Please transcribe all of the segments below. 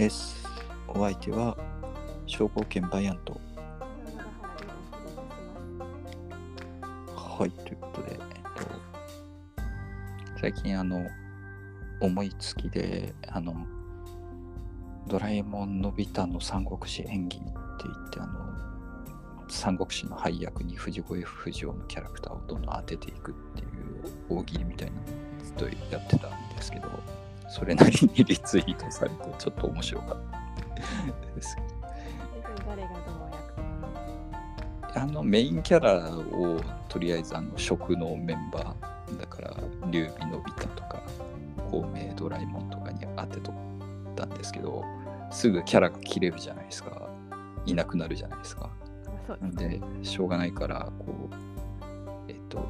です。お相手は、証拠券バイアント。はい、ということで、えっと、最近、あの、思いつきで、あの、ドラえもんのび太の三国志演技って言って、あの、三国志の配役に藤子 F 不二雄のキャラクターをどんどん当てていくっていう大喜利みたいなのをずっとやってたんですけど、それなりにリツイートされて、ちょっと面白かったです。誰がどの役あのメインキャラをとりあえずあの食のメンバーだから劉備のび太とか孔明ドラえもんとかに当てとったんですけどすぐキャラが切れるじゃないですかいなくなるじゃないですかそうなんでしょうがないからこうえっと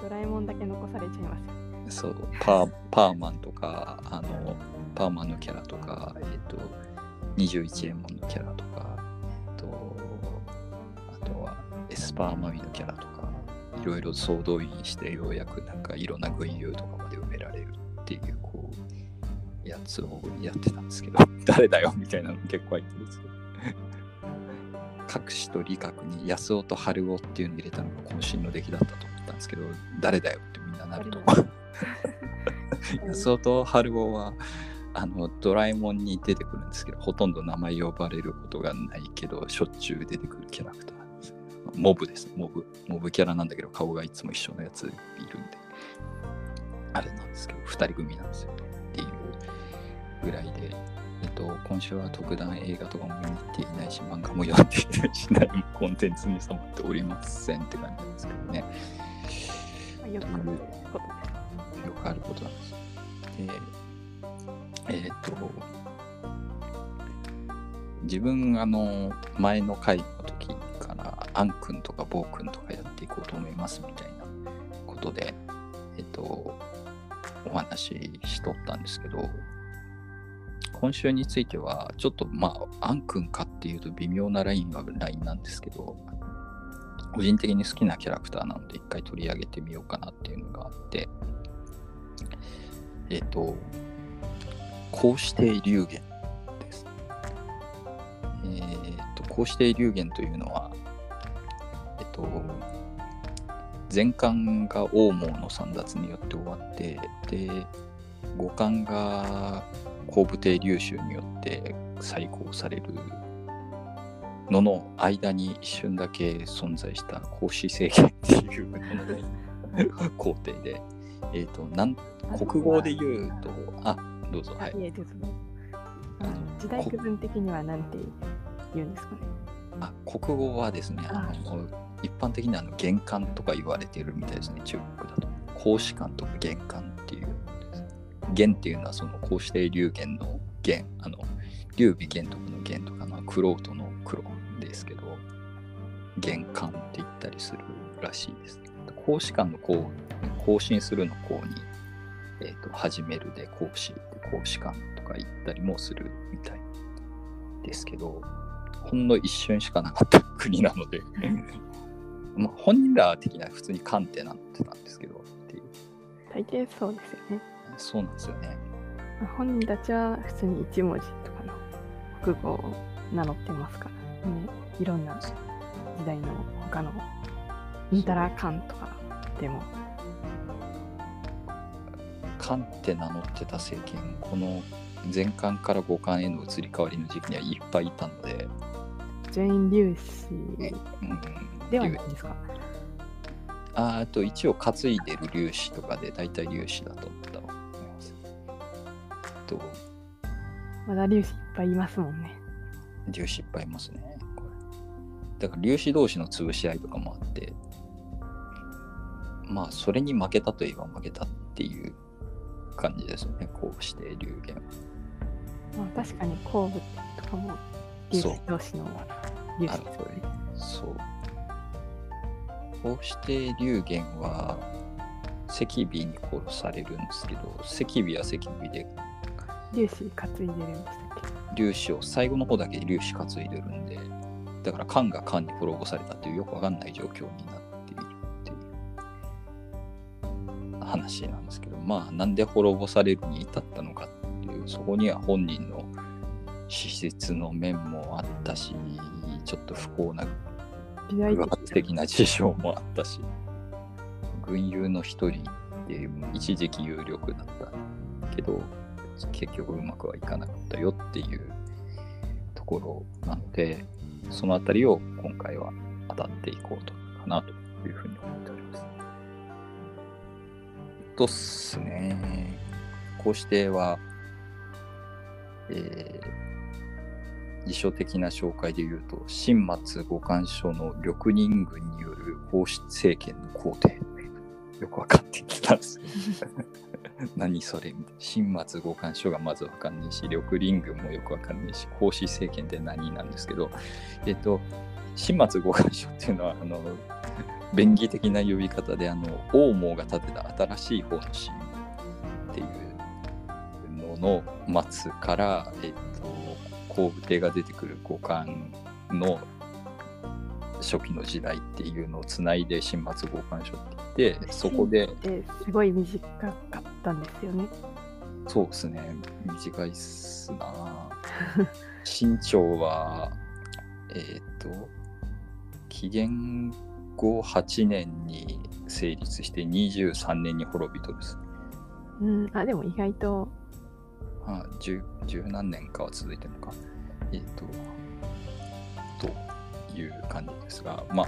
ドラえもんだけ残されちゃいますよ。そうパーパーマンとかあのパーマンのキャラとかえっと21円もんのキャラとかあとあとはエスパーマミのキャラとかいろいろ総動員してようやくなんかいろんな群雄とかまで埋められるっていうこうやつをやってたんですけど 誰だよみたいなの結構入ってるんですけど隠しと理覚に安尾と春尾っていうのを入れたのが渾身の出来だったと思ったんですけど誰だよってみんななると誰安尾と春尾はあのドラえもんに出てくるんですけどほとんど名前呼ばれることがないけどしょっちゅう出てくるキャラクターです。モブです。モブ。モブキャラなんだけど顔がいつも一緒のやついるんで。あれなんですけど2人組なんですよ。ねっていうぐらいで。えっと、今週は特段映画とかも見に行っていないし、漫画も読んでいないし、何もコンテンツに染まっておりませんって感じなんですけどね。まあよくこと。よくあることなんです。で、えーっと、自分、あの、前の回の時から、アン君とかボー君とかやっていこうと思いますみたいなことで、えーっと、お話ししとったんですけど、今週については、ちょっとまあ、アン君かっていうと微妙なラインはラインなんですけど、個人的に好きなキャラクターなので一回取り上げてみようかなっていうのがあって、えっ、と、こうして流言です。えっ、と、こうして流言というのは、えっ、と、前巻が王毛の簒奪によって終わって、で、五巻が後部帝流衆によって再興されるのの間に一瞬だけ存在した孔子政権っていう 皇帝で、えっ、と、なん国語で言うと、あ、どうぞ、はい。時代区分的には何て言うんですかね。あ、国語はですね、あの一般的にあの玄関とか言われているみたいですね、中国だと。孔子館とか玄関っていう。玄っていうのはその孔子帝流玄の玄、あの、劉備玄徳の玄とかの玄人の黒ですけど、玄関って言ったりするらしいです。孔子館のこう、更新するの項に、えっ、と、始めるで孔子、孔子館とか言ったりもするみたいですけど、ほんの一瞬しかなかった国なので、まあ、本人ら的には普通に漢ってなってたんですけど、っていう。大抵そうですよね。そうなんですよね。まあ本人たちは普通に一文字とかの国語を名乗ってますから、ね、いろんな時代の他のインタラカンとかでも漢って名乗ってた政権、この前漢から五漢への移り変わりの時期にはいっぱいいたので、全員粒子うん、ではないんですか？ああと一応担いでる粒子とかで大体粒子だと思ったと思います。とまだ粒子いっぱいいますもんね。粒子いっぱいいますね。だから粒子同士の潰し合いとかもあって、まあそれに負けたといえば負けたっていう感じですよね。こうして流言は。まあ、確かに後部とかも粒子同士の粒子あるです。そう。こうして流言は赤尾に殺されるんですけど、赤尾は赤尾で粒子担いでるんでしたっけ粒子を最後の方だけ粒子担いでるんで、だから漢が漢に滅ぼされたっていうよくわかんない状況になっ話なんですけど、まあなんで滅ぼされるに至ったのかっていう、そこには本人の施設の面もあったしちょっと不幸な時代偶発的な事情もあったし軍友の一人で一時期有力だったけど結局うまくはいかなかったよっていうところなのでそのあたりを今回は当たっていこうとかなととっすねこうしては、えー辞書的な紹介で言うと、新松五官書の緑人軍による皇室政権の皇帝。よくわかってきたんですけど。何それみたいな。新松五官書がまずわかんないし、緑林軍もよくわかんないし、皇室政権って何なんですけど、えっと、新松五官書っていうのは、あの、便宜的な呼び方で、あの、王毛が建てた新しい方の神っていうのの末から、えっと、皇武帝が出てくる五冠の初期の時代っていうのをつないで新末五冠書って言ってそこでえすごい短かったんですよね。そうですね短いっすな 清朝はえっ、と紀元後8年に成立して23年に滅びとるです。うん、あでも意外と。あ十十何年かは続いてるのか。えっ、と、という感じですが、まあ、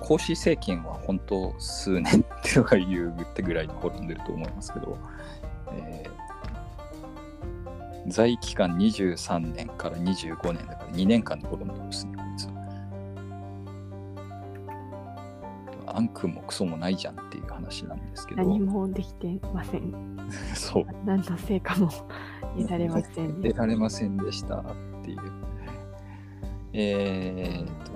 孔子政権は本当数年っては言うってぐらいで滅んでると思いますけど、えー在位期間23年から25年だから2年間で滅んでますね、アンクもクソもないじゃんっていう話なんですけど。何もできてません。そう。何の成果も得られませんで得られませんでしたっていう。えー、と、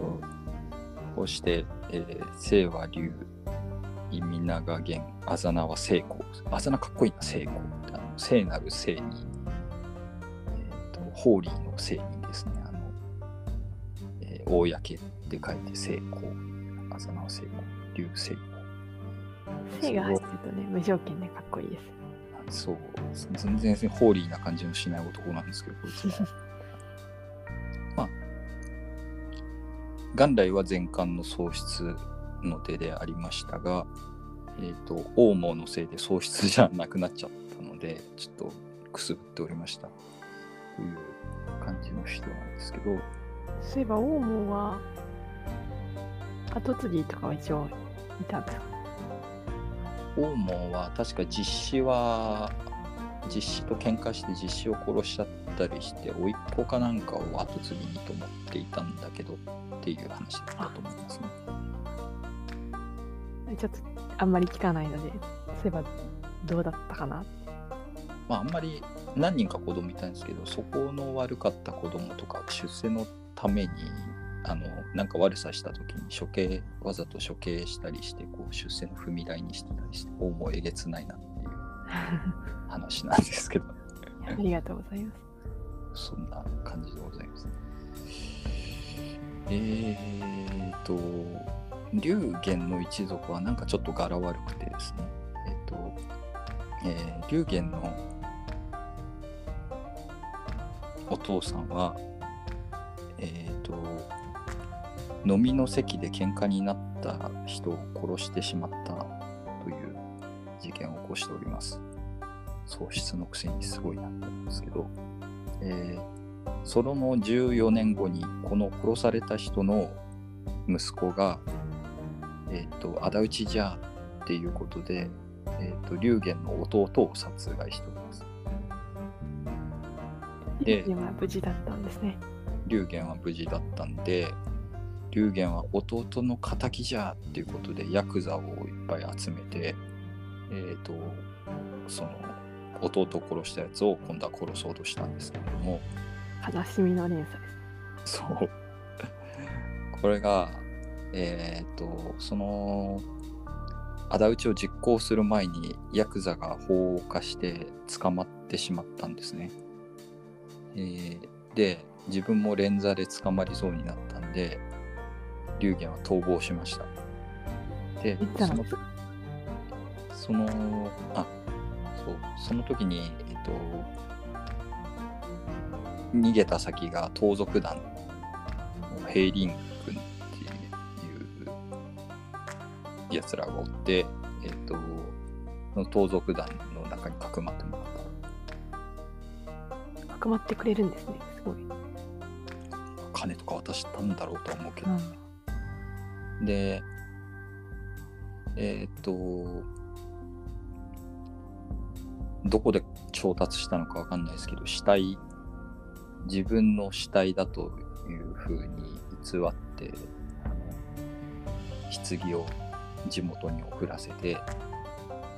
こうして、えー、清和流、意味長元、あざなは聖光。あざなかっこいいな、聖光って。あの聖なる聖に、えー、と、ホーリーの聖にですね、あの、えー、公って書いて聖光。あざなは聖光。流聖光。性が入ってるとね、無条件でかっこいいです。そう、全然ホーリーな感じのしない男なんですけど、こいつは。まあ、元来は前漢の喪失の手でありましたが、えっ、と、王毛のせいで喪失じゃなくなっちゃったので、ちょっとくすぶっておりました。という感じの人なんですけど、そういえば、王毛は、後継ぎとかは一応いたんですか王毛は確か実子は実子と喧嘩して実子を殺しちゃったりして甥っ子かなんかを後継ぎにと思っていたんだけどっていう話だったと思いますね。ちょっとあんまり聞かないので、そういえばどうだったかな。まああんまり何人か子供いたんですけどそこの悪かった子供とか出世のためにあのなんか悪さした時に処刑わざと処刑したりしてこう出世の踏み台にしてたりして王もえげつないなっていう話なんですけどありがとうございます。そんな感じでございます。えーと、龍玄の一族はなんかちょっと柄悪くてですね、えっ、と、えー龍玄のお父さんは、えっ、と、飲みの席で喧嘩になった人を殺してしまったという事件を起こしております。喪失のくせにすごいなと思うんですけど、えーその14年後にこの殺された人の息子が、えっ、と、仇討ちじゃっていうことで、えっ、と、龍玄の弟を殺害しております。ででも無事だったんですね。龍玄は無事だったんで、龍玄は弟の敵じゃっていうことでヤクザをいっぱい集めて、えっ、と、その弟を殺したやつを今度は殺そうとしたんですけれども、悲しみの連鎖です。そう。これが、えっ、と、その、仇討ちを実行する前に、ヤクザが放火して捕まってしまったんですね。えーで、自分も連座で捕まりそうになったんで、龍玄は逃亡しました。でその、その、あ、そう、その時に、えっ、と、逃げた先が盗賊団の平林軍っていうやつらがおって、えっ、と、その盗賊団の中にかくまってもらった。かくまってくれるんですね。すごい。金とか渡したんだろうとは思うけど。うん。で、えっ、と、どこで調達したのかわかんないですけど、死体、自分の死体だというふうに偽って、棺を地元に送らせて、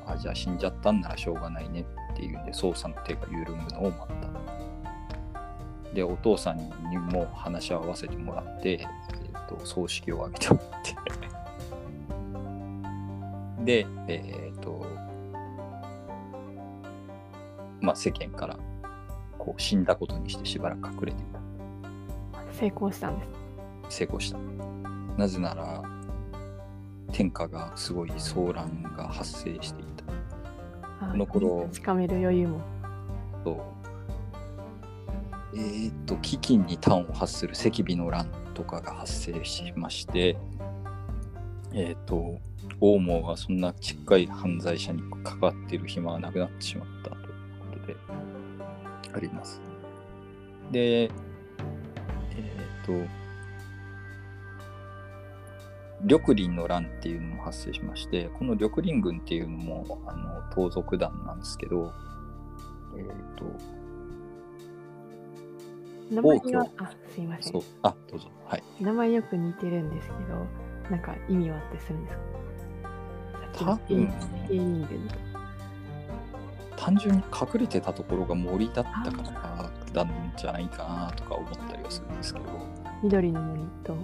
あ、じゃあ死んじゃったんならしょうがないねっていうんで、捜査の手が緩むのを待った。で、お父さんにも話を合わせてもらって、と葬式を挙げてもらって。でえっ、とまあ世間からこう死んだことにしてしばらく隠れていた。成功したんです。成功した。なぜなら天下がすごい騒乱が発生していた。あこの頃確かめる余裕も。とえーっと飢饉に端を発する赤尾の乱とかが発生しましてえーっと王毛はそんなちっかい犯罪者に関わっている暇はなくなってしまったということであります。でえーっと緑林の乱っていうのも発生しましてこの緑林軍っていうのもあの盗賊団なんですけどえーっと名前王が居、あ、すいません。あどうぞ。はい。名前よく似てるんですけど、なんか意味はあってするんですか？単純に隠れてたところが森だったからなんじゃないかなとか思ったりはするんですけど。緑の森と、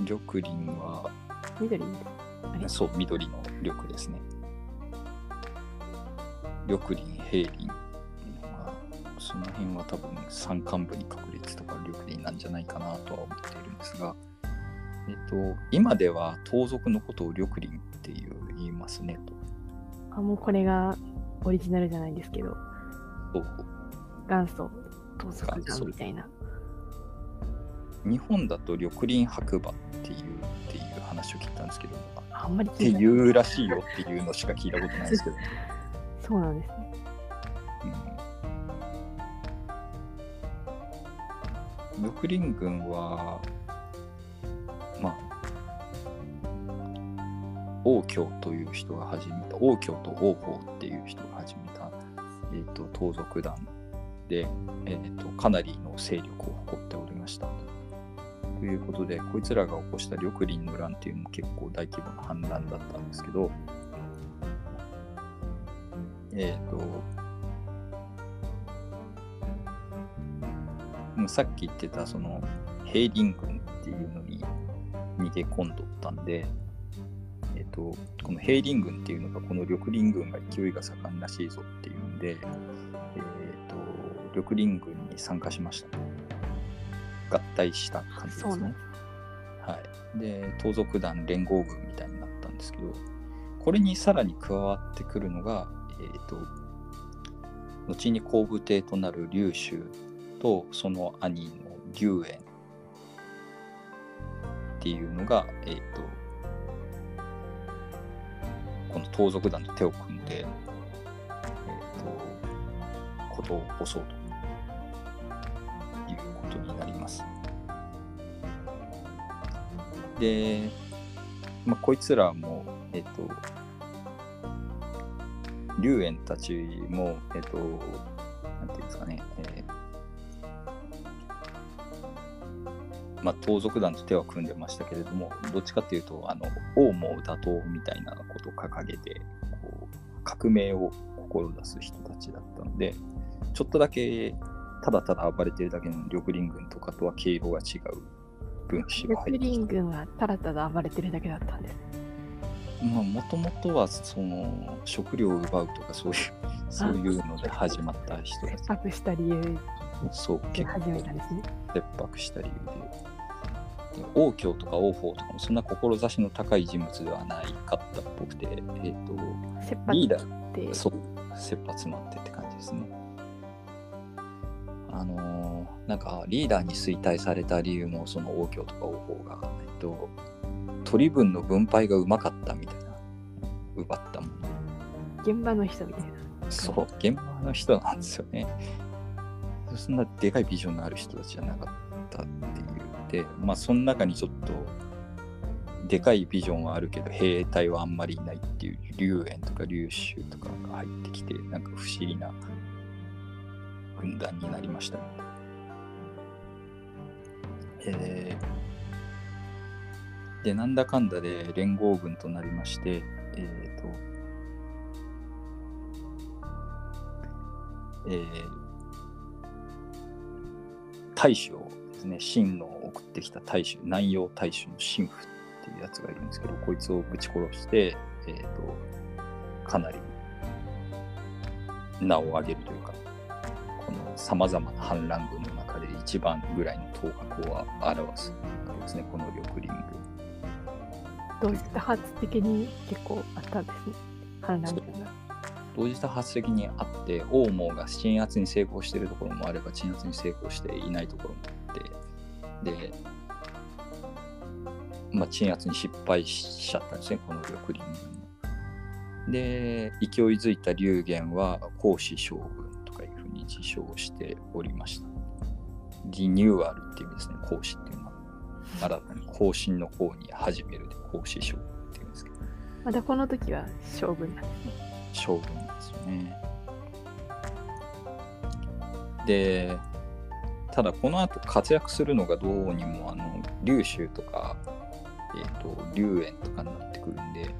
緑林は。緑？そう緑の緑ですね。緑林平林。まあその辺は多分山間部に隠れてたから緑林なんじゃないかなとは思っているんですがえっと今では盗賊のことを緑林っていう言いますねと。あ、もうこれがオリジナルじゃないですけど、そう。元祖盗賊団みたいな。日本だと緑林白馬っていうっていう話を聞いたんですけどあんまりっていうらしいよっていうのしか聞いたことないですけど、そうなんですね。うん、緑林軍はまあ王居という人が始めた王居と王法っていう人が始めた、えー、と盗賊団で、えー、とかなりの勢力を誇っておりました。ということでこいつらが起こした緑林の乱っていうのも結構大規模な反乱だったんですけどえっ、とうんさっき言ってたその平林軍っていうのに逃げ込んどったんで、えっとこの平林軍っていうのがこの緑林軍が勢いが盛んらしいぞっていうんで、えっと緑林軍に参加しました。合体した感じですね。はい、で盗賊団連合軍みたいになったんですけどこれにさらに加わってくるのが、えー、と後に皇武帝となる劉州とその兄の龍炎っていうのが、えー、とこの盗賊団と手を組んで、えー、とことを起こそうということになります。で、まあ、こいつらも、えっ、と、龍炎たちも、えっ、と、なんていうんですかね、えまあ、盗賊団と手は組んでましたけれども、どっちかっていうと、あの、王も打倒みたいなことを掲げて、こう、革命を志す人たちだったので、ちょっとだけ、ただただ暴れてるだけの緑林軍とかとは毛色が違う分子が入緑ってました林軍はただただ暴れてるだけだったんです。まあ、もともとはその食料を奪うとかそういう そういうので始まった人たち切迫した理由でそう結構始めたんですね。切迫した理由でで王教とか王法とかもそんな志の高い人物ではないかったっぽくて、えー、とリーダって。ーそう。切羽詰まってって感じですね。あのーなんかリーダーに衰退された理由もその王教とか王法が、えっと、取り分の分配がうまかったみたいな奪ったもの。現場の人みたいな。そう。現場の人なんですよね。そんなでかいビジョンのある人たちじゃなかったっていうでまあその中にちょっとでかいビジョンはあるけど兵隊はあんまりいないっていう龍炎とか龍州とかが入ってきてなんか不思議な軍団になりましたね。えーでなんだかんだで連合軍となりましてえっ、とえー大使をですね秦の送ってきた大使南洋大使の神父っていうやつがいるんですけどこいつをぶち殺して、えー、とかなり名を上げるというかこのさまざまな反乱軍の中で一番ぐらいの頭角を表すわけですねこの緑林軍。同時多発的に結構あったんですね。反乱軍が。同時多発的にあって王毛が鎮圧に成功しているところもあれば鎮圧に成功していないところもで、まあ、鎮圧に失敗しちゃったんですねこの緑林軍で勢いづいた龍玄は孔子将軍とかいうふうに自称しておりましたリニューアルっていう意味ですね孔子っていうのは新たに更新の方に始めるで孔子将軍っていうんですけどまだこの時は将軍なんですね。将軍ですよね。で、ただこの後活躍するのがどうにも、あの、龍州とか、えっ、と、龍炎とかになってくるんで、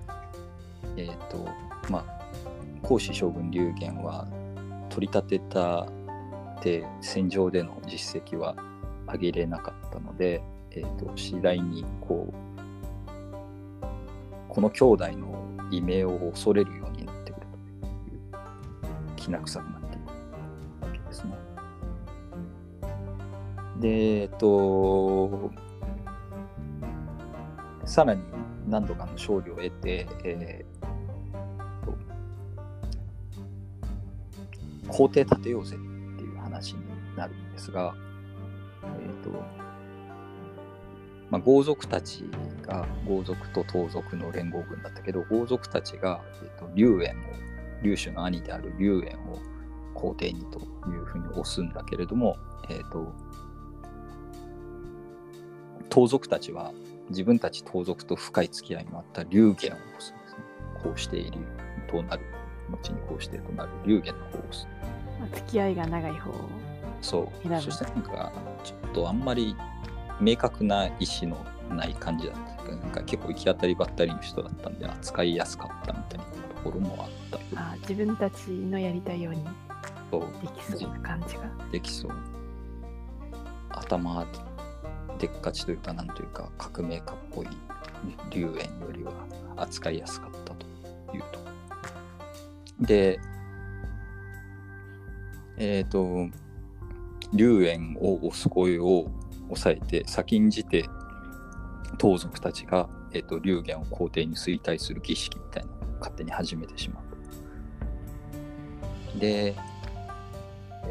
えっ、と、まあ、孔子将軍龍玄は取り立てたで戦場での実績は上げれなかったので、えー、と次第にこうこの兄弟の異名を恐れるようになってくるというきな臭くなで、えっ、と、さらに何度かの勝利を得て、えーと皇帝建てようぜっていう話になるんですが、えっ、と、まあ、豪族たちが豪族と盗賊の連合軍だったけど豪族たちが、えー、と龍炎を龍種の兄である龍炎を皇帝にというふうに推すんだけれども、えー、と盗賊たちは自分たち盗賊と深い付き合いのあった龍玄をですね。こうしているとなる後にこうしてとなる龍玄の方を推す。まあ、付き合いが長い方をそう。そしてなんか、ちょっとあんまり明確な意思のない感じだった。なんか結構行き当たりばったりの人だったんで、扱いやすかったみたいなところもあったあ自分たちのやりたいようにできそうな感じが。できそう。頭でっかちというか、なんというか、革命家っぽい龍炎よりは扱いやすかったというと。で、えっ、と、龍炎を押す声を抑えて、先んじて盗賊たちが、えー、と龍玄を皇帝に衰退する儀式みたいなのを勝手に始めてしまう。で、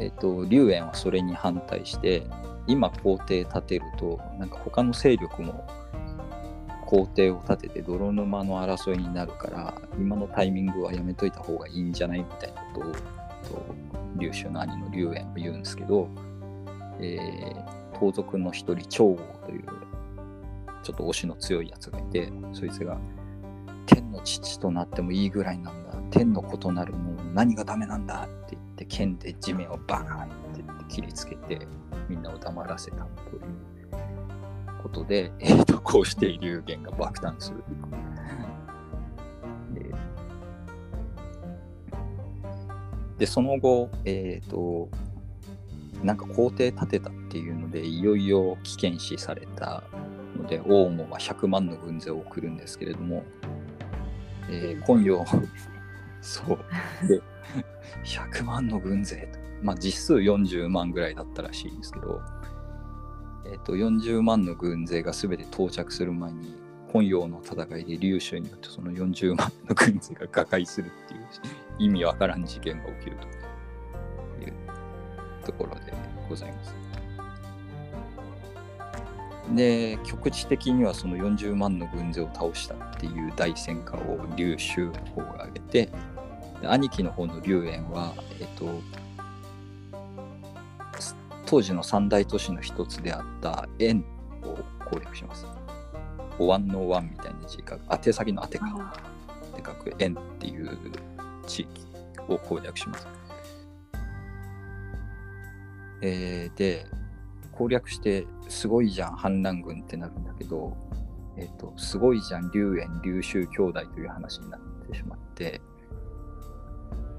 えっ、と、龍炎はそれに反対して、今皇帝立てると、なんか他の勢力も皇帝を立てて泥沼の争いになるから、今のタイミングはやめといた方がいいんじゃないみたいなことを、と龍種の兄の龍炎は言うんですけど、えー盗賊の一人、長王という、ちょっと推しの強いやつがいて、そいつが、天の父となってもいいぐらいなんだ。天の異なるもの何がダメなんだって言って、剣で地面をバーンって切りつけて、みんなを黙らせたということで、えー、とこうして龍玄が爆誕する。で、その後、えっ、と、なんか皇帝立てたっていうので、いよいよ危険視されたので、王母は100万の軍勢を送るんですけれども、えー今夜、そう。で、100万の軍勢と。まあ実数40万ぐらいだったらしいんですけど、えっ、と、40万の軍勢が全て到着する前に、本洋の戦いで劉州によってその40万の軍勢が瓦解するっていう意味わからん事件が起きるという。ところでございます。で局地的にはその40万の軍勢を倒したっていう大戦果を劉州の方が挙げて兄貴の方の劉園は、えっと、当時の三大都市の一つであった円を攻略します。お椀の椀みたいな字が宛先の宛てかで書く円っていう地域を攻略します。えーで攻略してすごいじゃん反乱軍ってなるんだけど、えっとすごいじゃん劉園劉州兄弟という話になってしまって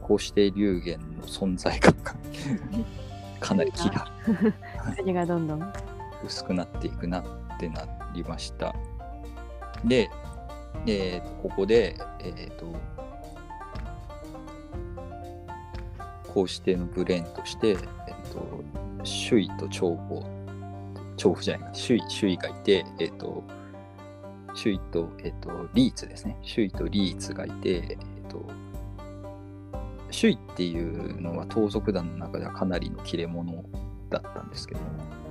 こうして劉元の存在感が かなり気が 味がどんどん。薄くなっていくなってなりました。で、えーとここで、えーとこうしてのブレーンとして、えー、と首位と長保長保じゃない首位首位がいて、えー、と首位と,、えー、とリーツですね首位とリーツがいて、えー、と首位っていうのは盗賊団の中ではかなりの切れ者だったんですけども、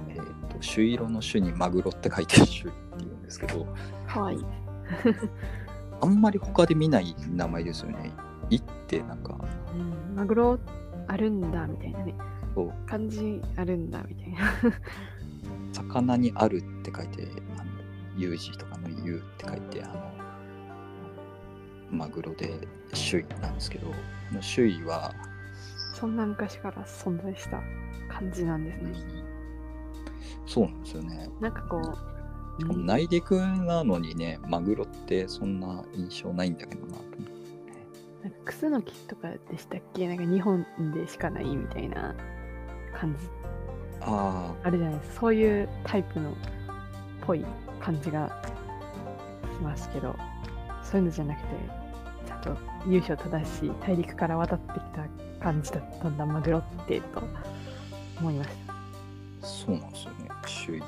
えー、と朱色の朱にマグロって書いて朱っていうんですけどかわいい。あんまり他で見ない名前ですよね。いってなんかうん、マグロあるんだみたいなね。そう漢字あるんだみたいな。魚にあるって書いてあの有事とかの有って書いてあのマグロで首位なんですけど首位はそんな昔から存在した感じなんですね。そうなんですよね。なんかこう、しかも内陸なのにねマグロってそんな印象ないんだけどなと思って。なんかクスノキとかでしたっけ？なんか日本でしかないみたいな感じああるじゃないですか。そういうタイプのっぽい感じがしますけど、そういうのじゃなくて、ちゃんと優勝正しい大陸から渡ってきた感じだったんだ、マグロってと思いました。そうなんですよね首位。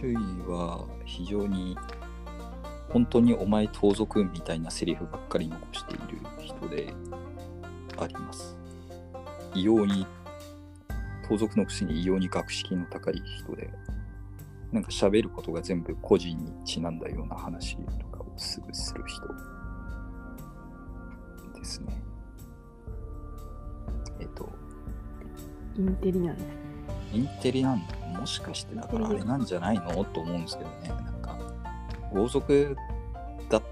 首位は非常に本当にお前盗賊みたいなセリフばっかり残している人であります。異様に盗賊のくせに異様に学識の高い人でなんか喋ることが全部個人にちなんだような話とかをすぐする人ですね。えっと。インテリなんです。インテリなんだもしかしてだからあれなんじゃないの？と思うんですけどね。なんか豪族だっ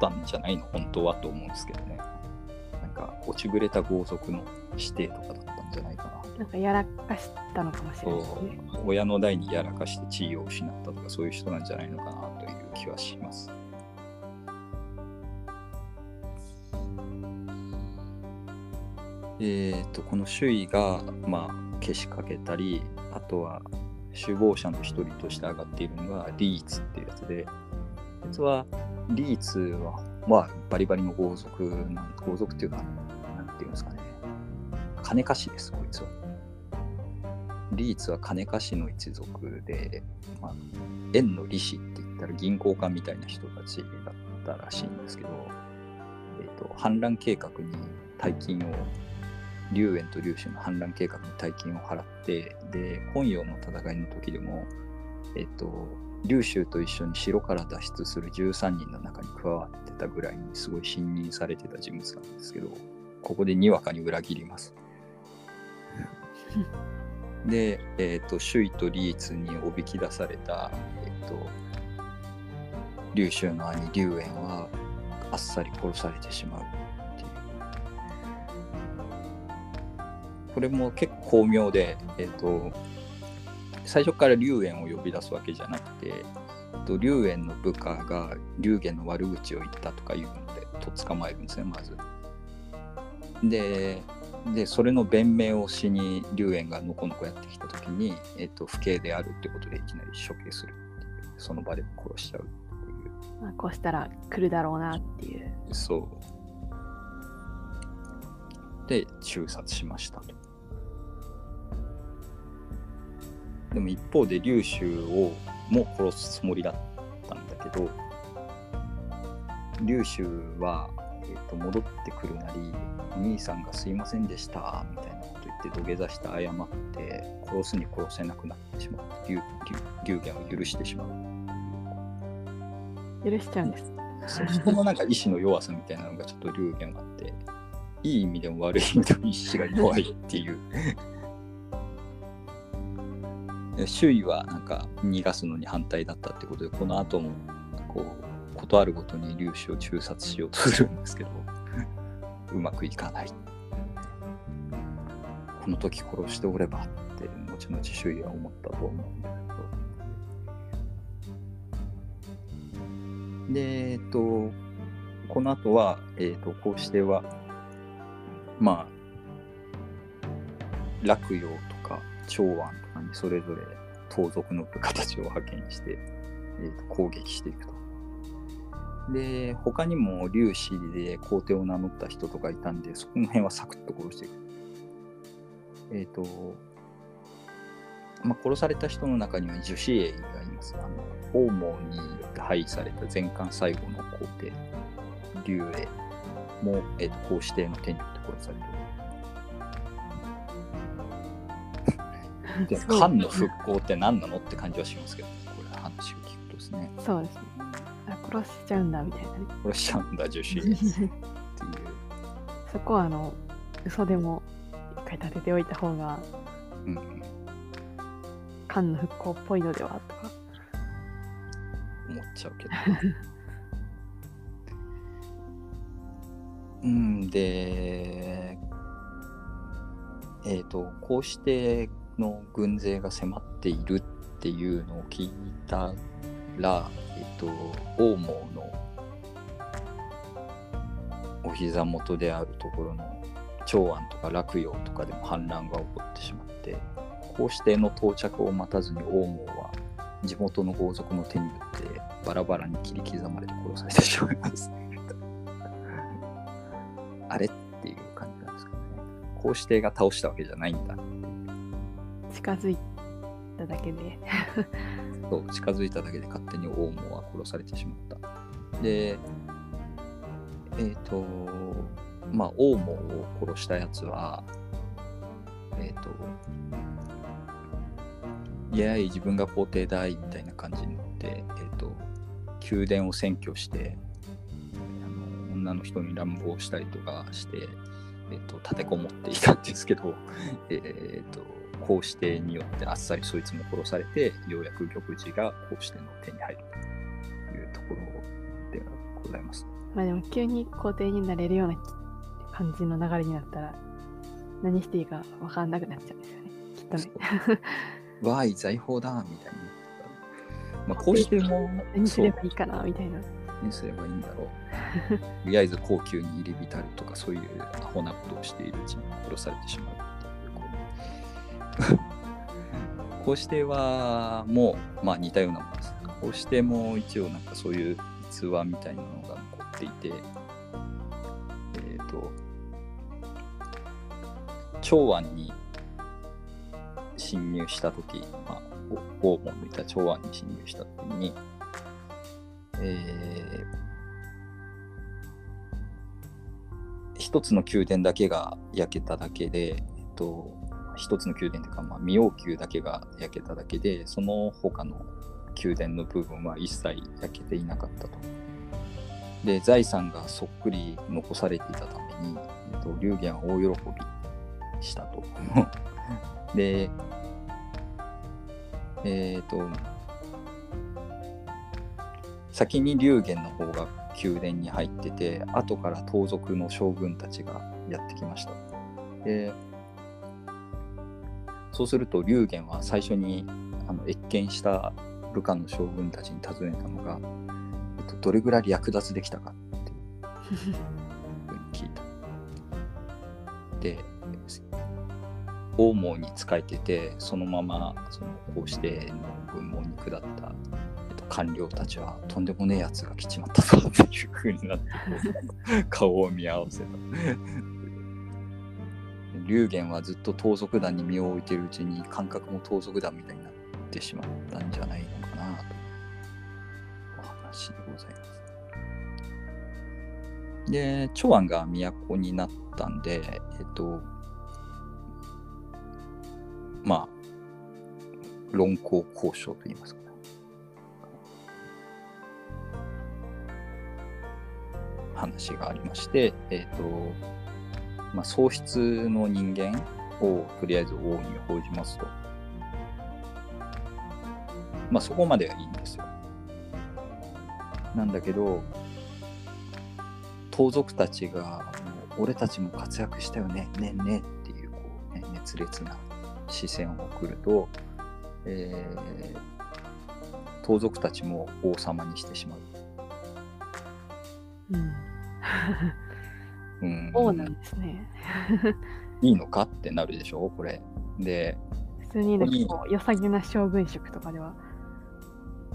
たんじゃないの？本当はと思うんですけどね。なんか落ちぶれた豪族の指定とかだったんじゃないかな。なんかやらかしたのかもしれないですね。親の代にやらかして地位を失ったとかそういう人なんじゃないのかなという気はしますえー、とこの首位が、まあ、けしかけたりあとは首謀者の一人として上がっているのがリーツっていうやつで実はリーツは、まあ、バリバリの豪族なん豪族っていうかなんていうんですかね。金貸しですこいつは。リーツは金貸しの一族で、まあ、円の利子って言ったら銀行家みたいな人たちだったらしいんですけど、えー、と反乱計画に大金を龍園と龍州の反乱計画に大金を払ってで本洋の戦いの時でも、えっと龍州と一緒に城から脱出する13人の中に加わってたぐらいにすごい信任されてた人物なんですけどここでにわかに裏切ります。で、えっと首位とリーツにおびき出された、えっと龍州の兄龍園はあっさり殺されてしまうこれも結構巧妙で、えっと最初から龍園を呼び出すわけじゃなくて、と龍園の部下が龍玄の悪口を言ったとかいうのでと捕まえるんですねまず。ででそれの弁明をしに龍園がのこのこやってきた時に、えっと不敬であるってことでいきなり処刑するその場で殺しちゃうっていうまあ、こうしたら来るだろうなっていう。そう。で、中殺しましたと。でも一方で、劉州をも殺すつもりだったんだけど、劉州は、えー、と戻ってくるなり、兄さんがすいませんでしたみたいなこと言って土下座して謝って殺すに殺せなくなってしまって龍龍龍玄を許してしまう許しちゃうんです。そうそこのなんか意志の弱さみたいなのがちょっと龍玄があっていい意味でも悪い意味でも意志が弱いっていうで周囲はなんか逃がすのに反対だったってことでこの後もこうことあるごとに粒子を中殺しようとするんですけどうまくいかない。この時殺しておればって後々周囲は思ったと思うんだけど。でえっとこの後は、えっとこうしてはまあ洛陽とか長安とかそれぞれ盗賊の部下たちを派遣して、えーと攻撃していくと。で、他にも粒子で皇帝を名乗った人とかいたんで、そこの辺はサクッと殺していく。えっ、と、まあ、殺された人の中には樹脂英がいます。あの、王毛によって廃位された前漢最後の皇帝、竜英も、えー、と皇子帝の手によって殺されてる。ですごい漢の復興って何なのって感じはしますけど、ね、これ話を聞くとですね、そうですね。あ殺しちゃうんだみたいなね。殺しちゃうんだ、樹脂英っていう。そこはあの嘘でも一回立てておいた方がうん、漢の復興っぽいのではとか。思っちゃうけど。うん、で、えっ、と、こうしての軍勢が迫っているっていうのを聞いたら、えっ、と、王毛のお膝元であるところの長安とか洛陽とかでも反乱が起こってしまって、こうしての到着を待たずに王毛は地元の豪族の手によってバラバラに切り刻まれて殺されてしまいます。あれっていう感じなんですかね。皇子帝が倒したわけじゃないんだ。近づいただけで。そう近づいただけで勝手に王毛は殺されてしまった。で、えっ、と、まあ、王毛を殺したやつは、えっ、と、いやい自分が皇帝だいみたいな感じになって、えっ、と、宮殿を占拠して、あの女の人に乱暴したりとかして、えっ、と、立てこもっていたんですけど、えっ、と、皇子帝によってあっさりそいつも殺されて、ようやく玉璽が皇子帝の手に入るというところでございます。まあでも急に皇帝になれるような感じの流れになったら何していいか分かんなくなっちゃうんですよね。きっとね。わーい、財宝だみたいに。まあ、皇子帝も、何すればいいかなみたいな。何すればいいんだろう。とりあえず皇宮に入り浸るとか、そういうアホなことをしているうちに殺されてしまう こう。皇子帝はもう、まあ、似たようなものです。皇子帝も一応なんかそういう逸話みたいなのが残っていて、えっ、と、長安に侵入したとき、まあ、お王門のいた長安に侵入したときに、えー一つの宮殿だけが焼けただけで、えっと、一つの宮殿というか、まあ、未王宮だけが焼けただけで、その他の宮殿の部分は一切焼けていなかったと。で、財産がそっくり残されていたために、えっと、龍玄は大喜びしたと。で、えっ、と、先に龍玄の方が宮殿に入ってて、後から盗賊の将軍たちがやってきました。で、そうすると龍玄は最初にあの謁見した部下の将軍たちに尋ねたのが、えっと、どれぐらい略奪できたかっていうふうに聞いた。で、王毛に仕えてて、そのままそのこうしての軍門に下った、えっと、官僚たちはとんでもねえやつが来ちまったぞっていうふうになって顔を見合わせた。龍玄はずっと盗賊団に身を置いているうちに感覚も盗賊団みたいになってしまったんじゃないのかなとお話でございます。で、長安が都になったんで、えっと、まあ、論考交渉といいますか、話がありまして、えっ、と、まあ、喪失の人間をとりあえず王に報じますと。まあ、そこまではいいんですよ。なんだけど、盗賊たちが、俺たちも活躍したよね、ねえねっていう、こう、ね、熱烈な視線を送ると、えー盗賊たちも王様にしてしまう。うん。うん、王なんですね。いいのかってなるでしょ？これ。で、普通になんかこう良さげな将軍職とかでは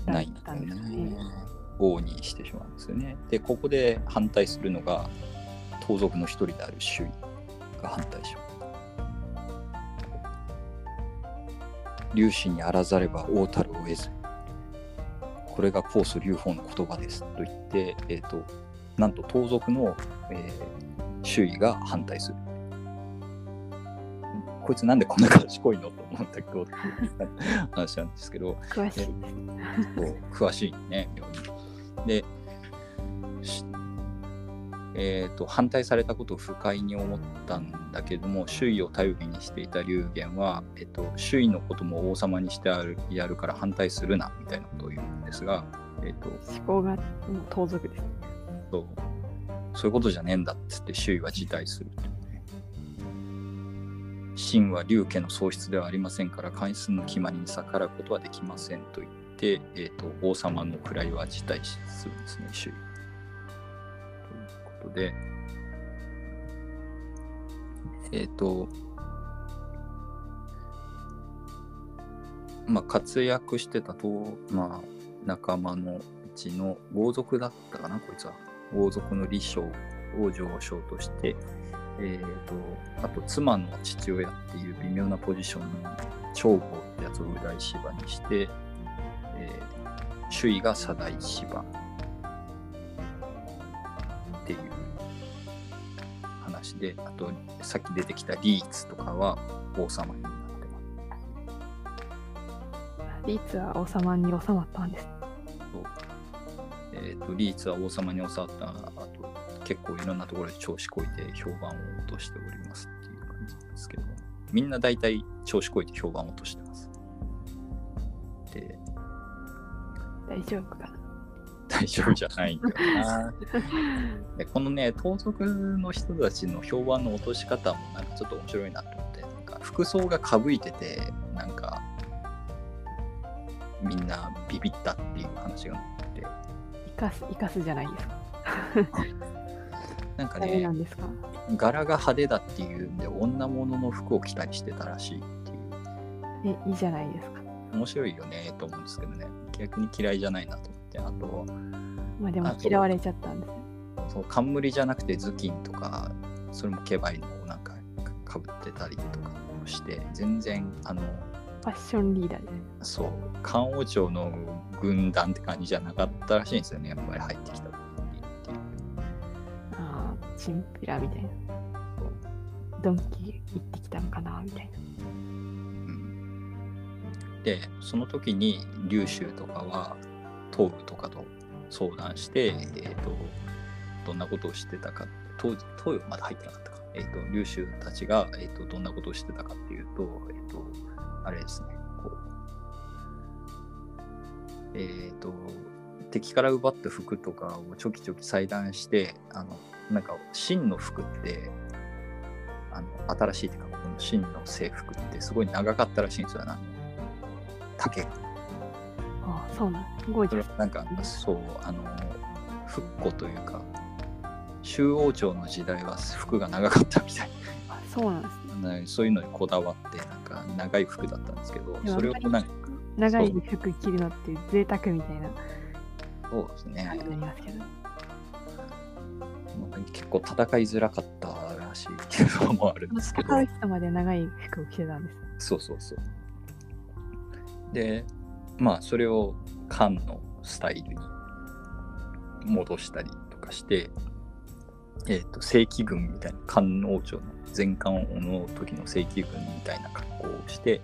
ないんだよね。王にしてしまうんですよね。で、ここで反対するのが、盗賊の一人である周囲が反対します。粒子にあらざれば王たるを得ず。これがコース劉邦の言葉ですと言って、えっ、と、なんと盗賊の、えー周囲が反対する。こいつなんでこんな賢いのと思うんだけど、話なんですけど、詳しい詳しいね、妙に。で、しえーと、反対されたことを不快に思ったんだけども、周囲を頼りにしていた龍玄は、えっと、周囲のことも王様にしてあるやるから反対するな、みたいなことを言うんですが、えっと、思考がもう盗賊です。そうそういうことじゃねえんだっつって周囲は辞退するというね。秦は劉家の喪失ではありませんから、関数の決まりに逆らうことはできませんと言って、えー、と王様の位は辞退するんですね、周囲。ということで、えっ、と、まあ、活躍してたと、まあ、仲間のうちの豪族だったかな、こいつは。豪族の李将を上将として、えー、とあと妻の父親っていう微妙なポジションの長豪ってやつを右大芝にして、えー、首位が左大芝っていう話で、あとさっき出てきたリーツとかは王様になってます。リーツは王様に収まったんです。そうえー、とリーツは王様に教わった後結構いろんなところで調子こいて評判を落としておりますっていう感じなんですけどみんな大体調子こいて評判を落としてますで大丈夫かな。大丈夫じゃないんだよなでこのね盗賊の人たちの評判の落とし方もなんかちょっと面白いなと思ってなんか服装がかぶいててなんかみんなビビったっていう話がかす、生かすじゃないですか。なんかねなんですか？柄が派手だっていうんで女物の服を着たりしてたらしいっていうえ、いいじゃないですか。面白いよねと思うんですけどね逆に嫌いじゃないなと思ってあとまあでも嫌われちゃったんですよ。そう冠じゃなくて頭巾とかそれもケバイのをなんかかぶってたりとかして全然あのファッションリーダーです。そう漢王朝の軍団って感じじゃなかったらしいんですよねやっぱり入ってきた時にっていうああ、チンピラみたいな。ドンキ行ってきたのかなみたいな。うんでその時に劉州とかは東部とかと相談して、えー、とどんなことをしてたか当時東部まだ入ってなかったか、えー、と劉州たちが、えー、とどんなことをしてたかっていうと,、えー、とあれですねえっ、と敵から奪った服とかをちょきちょき裁断してあのなんか真の服ってあの新しいっていうかこの真の制服ってすごい長かったらしいんですよねあの丈がああ、そうなんです。ゴーそれジャス。はなんかそうあの復古というか周王朝の時代は服が長かったみたいあそうなんですね。なそういうのにこだわってなんか長い服だったんですけどそれをなんか長い服着るのって贅沢みたいな。そうですね。りますけど。結構戦いづらかったらしいけどもあるんですけど。人まで長い服を着てたんです。そうそうそうでまあそれを漢のスタイルに戻したりとかしてえっ、と、正規軍みたいな、漢王朝の前漢王の時の正規軍みたいな格好をして、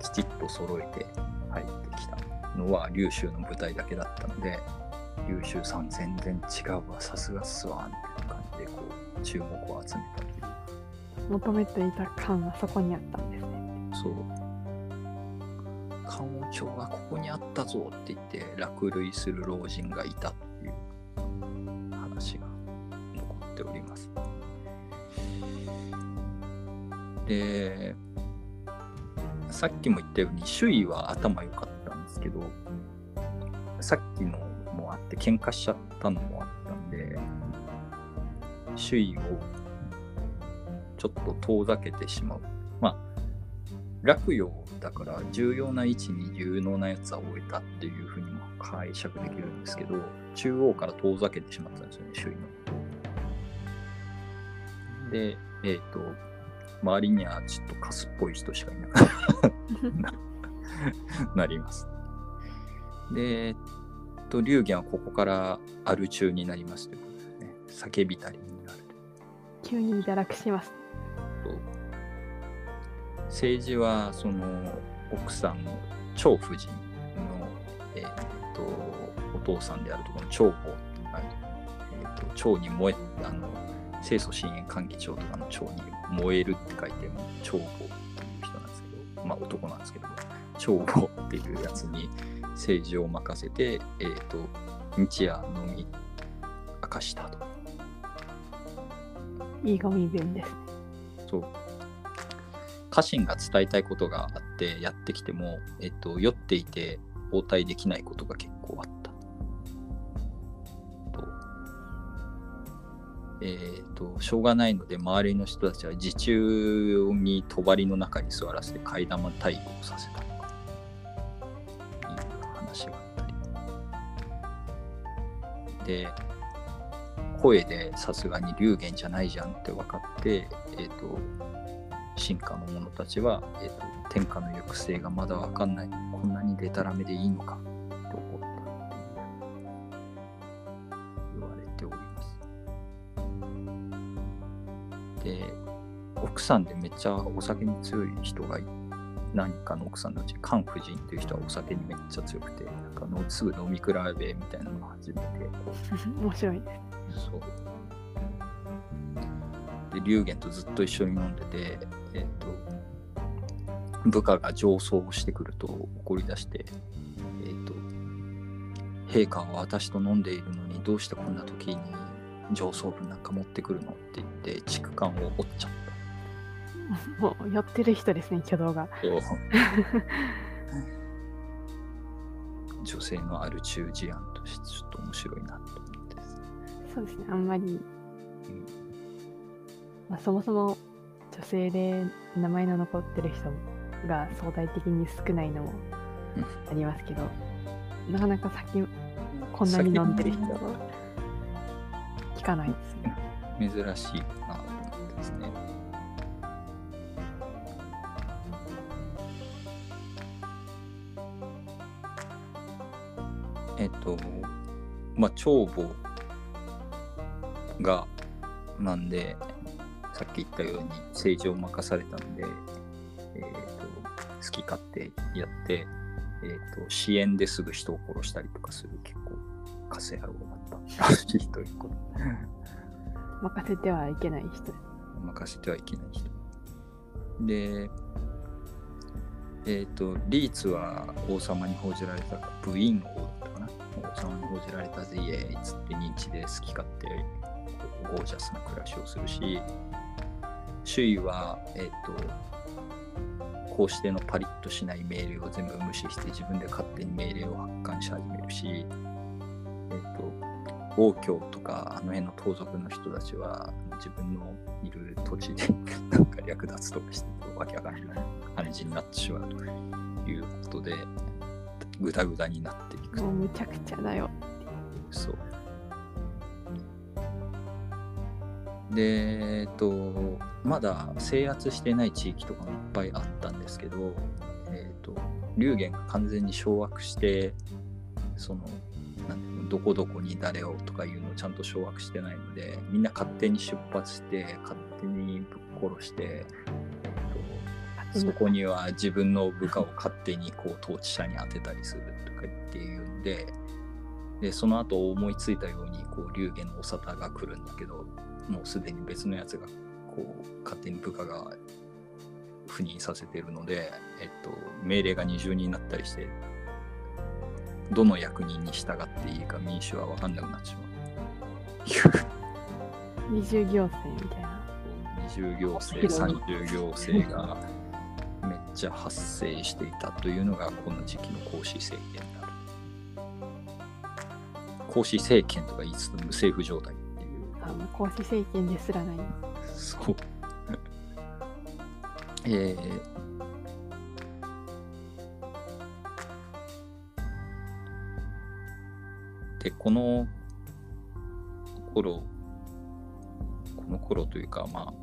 きちっと揃えて入ってきたのは、劉州の部隊だけだったので、劉州さん全然違うわ、さすがっすわ、みたいな感じで、こう、注目を集めたという。求めていた感がそこにあったんですね。そう。漢王朝がここにあったぞって言って落類する老人がいたという話が残っております。で、さっきも言ったように周囲は頭良かったんですけど、さっきのもあって喧嘩しちゃったのもあったんで、周囲をちょっと遠ざけてしまう。まあ、落葉だから重要な位置に有能なやつは置いたっていうふうにも解釈できるんですけど、中央から遠ざけてしまったんですよね、周囲の。で、えっ、と、周りにはちょっとカスっぽい人しかいなくな なります。で、えっと、龍玄はここからアル中になりますということですね。叫びたりになる。急に堕落します。と政治はその奥さんの張夫人の、えー、とお父さんであるところの長母、はいえー、と長に燃えあの清楚深淵歓喜長とかの長に燃えるって書いて長母っていう人なんですけどまあ男なんですけど長母っていうやつに政治を任せて、えー、と日夜のみ明かしたと。いいゴミ弁です。そう家臣が伝えたいことがあってやってきても、えっと、酔っていて応対できないことが結構あった。えっと、しょうがないので周りの人たちは自中に帳の中に座らせて替え玉対応させたとかいう話があったり。で、声でさすがに龍玄じゃないじゃんって分かって、えっ、と、進化の者たちは、えっ、と、天下の行く末がまだ分かんない。こんなにデタラメでいいのかって怒っで、奥さんでめっちゃお酒に強い人がい何かの奥さんのうち、菅夫人っていう人はお酒にめっちゃ強くて、なんかのすぐ飲み比べみたいなのを始めて、面白いです。そう。で、龍玄とずっと一緒に飲んでて、えっ、と、部下が上奏をしてくると怒り出して、えっ、と、陛下は私と飲んでいるのにどうしてこんな時に上奏分なんか持ってくるのって言って、畜官を折っちゃっもう寄ってる人ですね、挙動が。た。女性のアル中事案としてちょっと面白いなと思って。そうですね、あんまり、うんまあ、そもそも女性で名前の残ってる人が相対的に少ないのもうんありますけど、なかなか先こんなに飲んでる人は聞かないですね。珍しいかなと思ってですね。えっと、まあ、長母が、なんで、さっき言ったように政治を任されたんで、えっと、好き勝手やって、えっと、支援ですぐ人を殺したりとかする結、カス野郎だったらしいということ。任せてはいけない人。任せてはいけない人。で、えっ、と、リーツは王様に報じられたか、部員王だったかな。王様に報じられたぜ、イエーイっつって認知で好き勝手、ゴージャスな暮らしをするし、周囲は、えっ、と、こうしてのパリッとしない命令を全部無視して自分で勝手に命令を発刊し始めるし、えっ、と、王居とかあの辺の盗賊の人たちは自分のいる土地で なんか略奪とかしてわけわかんない感じになってしまうということでグダグダになっていくもうむちゃくちゃだよ。そうでえっとまだ制圧してない地域とかもいっぱいあったんですけどえっと龍玄が完全に掌握してそのどこどこに誰をとかいうのをちゃんと掌握してないのでみんな勝手に出発して勝手にぶっ殺して、えっと、そこには自分の部下を勝手にこう統治者に当てたりするとか言っていうんででその後思いついたようにこう龍玄のお沙汰が来るんだけどもうすでに別のやつがこう勝手に部下が赴任させてるので、えっと、命令が二重になったりしてどの役人に従っていいか民主は分かんなくなっちまう。二重行政みたいな。二重行政三重行政がめっちゃ発生していたというのがこの時期の孔子政権である。孔子政権とか言いつつ無政府状態っていう。あの孔子政権ですらない。そう。えー、で、この頃、この頃というか、まあ、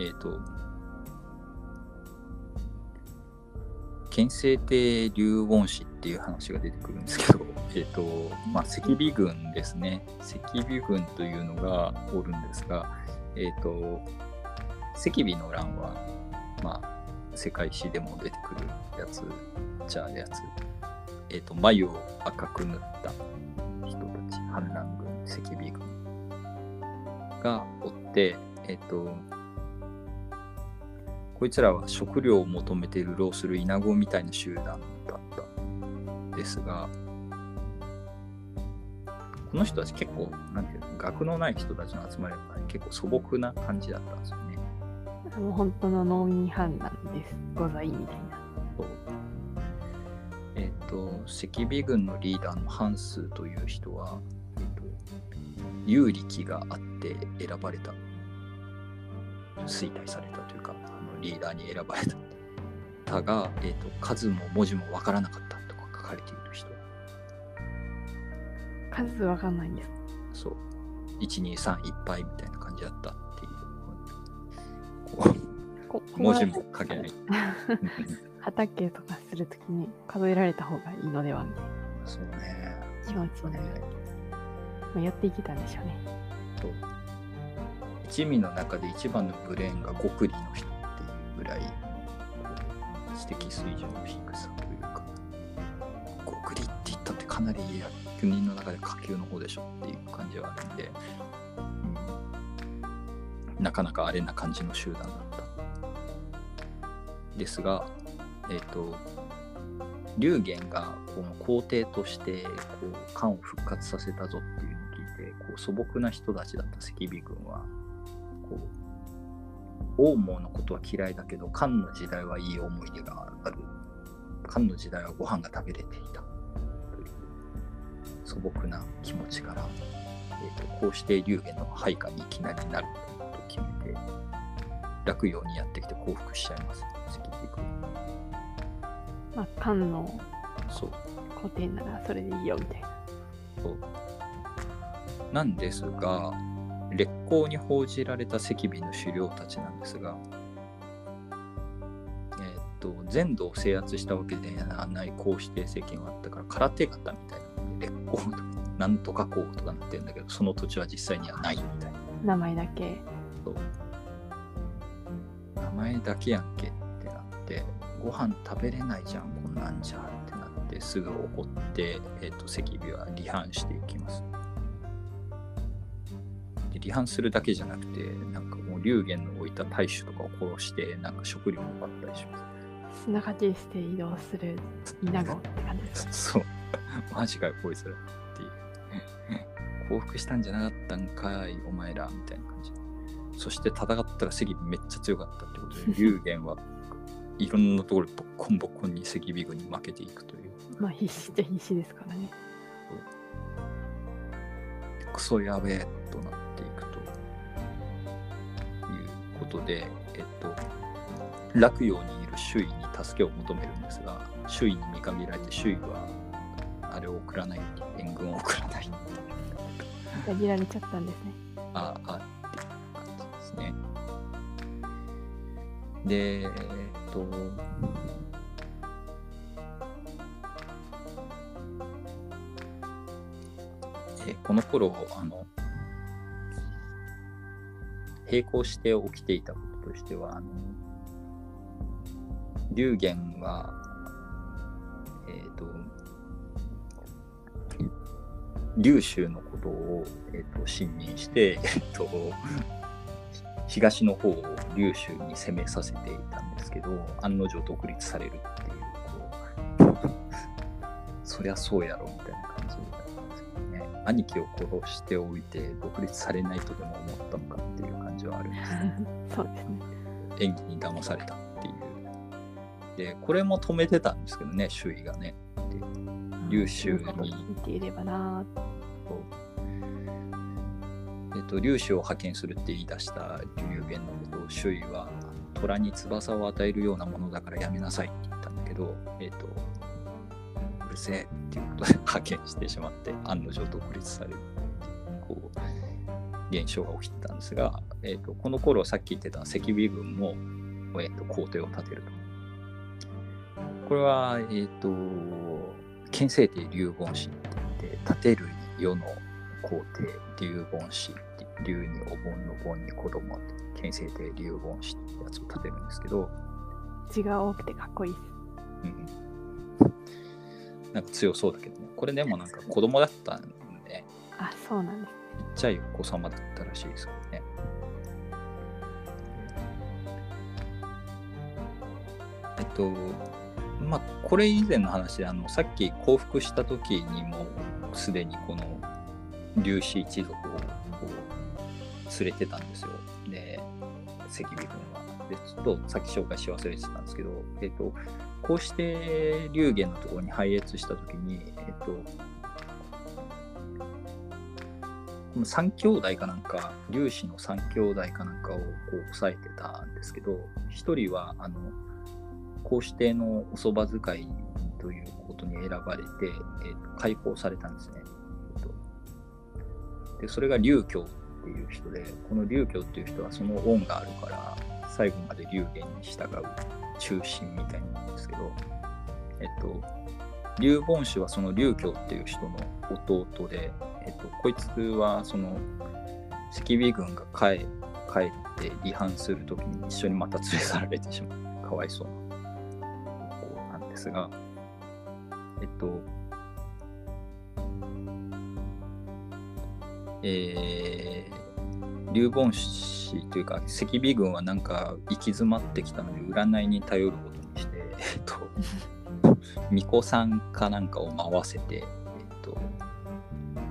えっ、と、憲政帝流言史っていう話が出てくるんですけど、えっ、と、まあ、赤尾軍ですね。赤尾軍というのがおるんですが、えっ、と、赤尾の乱は、まあ、世界史でも出てくるやつじゃあやつ。えっ、と、眉を赤く塗った人たち、反乱軍、赤尾軍がおって、えっ、と、こいつらは食料を求めて流浪するイナゴみたいな集団だったんですが、この人たち結構、なんていうの、学のない人たちの集まりだから結構素朴な感じだったんですよね。もう本当の農民反乱です。ございみたいな。と、赤尾軍のリーダーのハンスという人は、えっと有力があって選ばれた、衰退されたというか、あのリーダーに選ばれた。たが、えっと数も文字もわからなかったとか書かれている人。数わかんないんです。そう。1、2、3いっぱいみたいな感じだったっていう。ここう文字も書けない。畑とかするときに数えられた方がいいのではみたいそうね。な気持ち。ね。まあ、やっていけたんでしょうね。と。一味の中で一番のブレーンが極利の人っていうぐらい知的水準の低さというか。極利って言ったってかなり役人の中で下級の方でしょっていう感じはあるんで、うん、なかなかあれな感じの集団だった。ですがえっ、と龍玄がこの皇帝としてこう漢を復活させたぞっていうのを聞いてこう素朴な人たちだった赤尾軍はこう王毛のことは嫌いだけど漢の時代はいい思い出がある。漢の時代はご飯が食べれていたという素朴な気持ちから、えー、とこうして龍玄の配下にいきなりなると決めて落葉にやってきて降伏しちゃいます。赤尾軍まあ、漢のそう。皇帝ならそれでいいよみたいな。そう。なんですが烈公に報じられた赤尾の狩猟たちなんですが、えーっと全土を制圧したわけではない公子帝政権はあったから空手方みたいな。烈公とかなんとか公とかなってるんだけどその土地は実際にはないみたいな。名前だけ。そう。名前だけやんけってなってご飯食べれないじゃんこんなんじゃってなってすぐ怒って、えー、と赤尾は離反していきますで離反するだけじゃなくてなんかもう龍玄の置いた大衆とかを殺してなんか食料を奪ったりします砂かけして移動するイナゴって感じです。そう。マジかよ、こいつらっていう。降伏したんじゃなかったんかい、お前ら、みたいな感じ。そして戦ったら赤尾めっちゃ強かったってことで、龍玄はいろんなところでボッコンボッコンに赤尾軍に負けていくという。まあ必死っちゃ必死ですからね。クソやべえとなっていくということで、えっと、落葉にいる周囲に助けを求めるんですが、周囲に見限られて、周囲はあれを送らない、援軍を送らない。裏切られちゃったんですね。ああっていう感じですね。で、えっと、えーこの頃あの並行して起きていたこととしてはあの龍玄はえっ、と龍州のことを、えー、と信任して、えっと東の方を龍州に攻めさせていたんですけど案の定独立されるっていうこう そりゃそうやろみたいな感じだったんですけどね。兄貴を殺しておいて独立されないとでも思ったのかっていう感じはあるんですね そうですね。演技に騙されたっていう。でこれも止めてたんですけどね周囲がね。優秀に。見ていればなえっと、粒子を派遣するって言い出した流言のことを周囲は虎に翼を与えるようなものだからやめなさいって言ったんだけど、えっと、うるせえっていうことで派遣してしまって案の定独立されるこう現象が起きてたんですが、えっと、この頃さっき言ってた赤尾軍も、えっと、皇帝を立てると。これは、えっと、憲政帝龍言氏って言って立てる世の皇帝龍言氏って龍にお盆の盆に子供って憲政帝龍言氏ってやつを立てるんですけど、字が多くてかっこいいです。うん、なんか強そうだけどねこれでもなんか子供だったんで、ね、あ、そうなんです。ちっちゃいお子様だったらしいですけどね。えっと、まあ、これ以前の話で、あの、さっき降伏した時にも、すでにこの、粒子一族をこう連れてたんですよ。で、赤尾軍は。で、ちょっとさっき紹介し忘れてたんですけど、えっと、こうして龍玄のところに配列した時に、えっと、三兄弟かなんか、粒子の三兄弟かなんかをこう抑えてたんですけど、一人は、あの、皇子帝のおそば使いということに選ばれて、えー解放されたんですね。で、それが龍教っていう人で、この龍教っていう人はその恩があるから、最後まで龍玄に従う中心みたいなんですけど、えっと、龍凡氏はその龍教っていう人の弟で、えっと、こいつはその赤尾軍が帰帰って離反するときに一緒にまた連れ去られてしまう。かわいそうな子なんですが、えっと、えー、龍凡氏というか赤尾軍はなんか行き詰まってきたので占いに頼ることにして、えっと、巫女さんかなんかを回せて、えっと、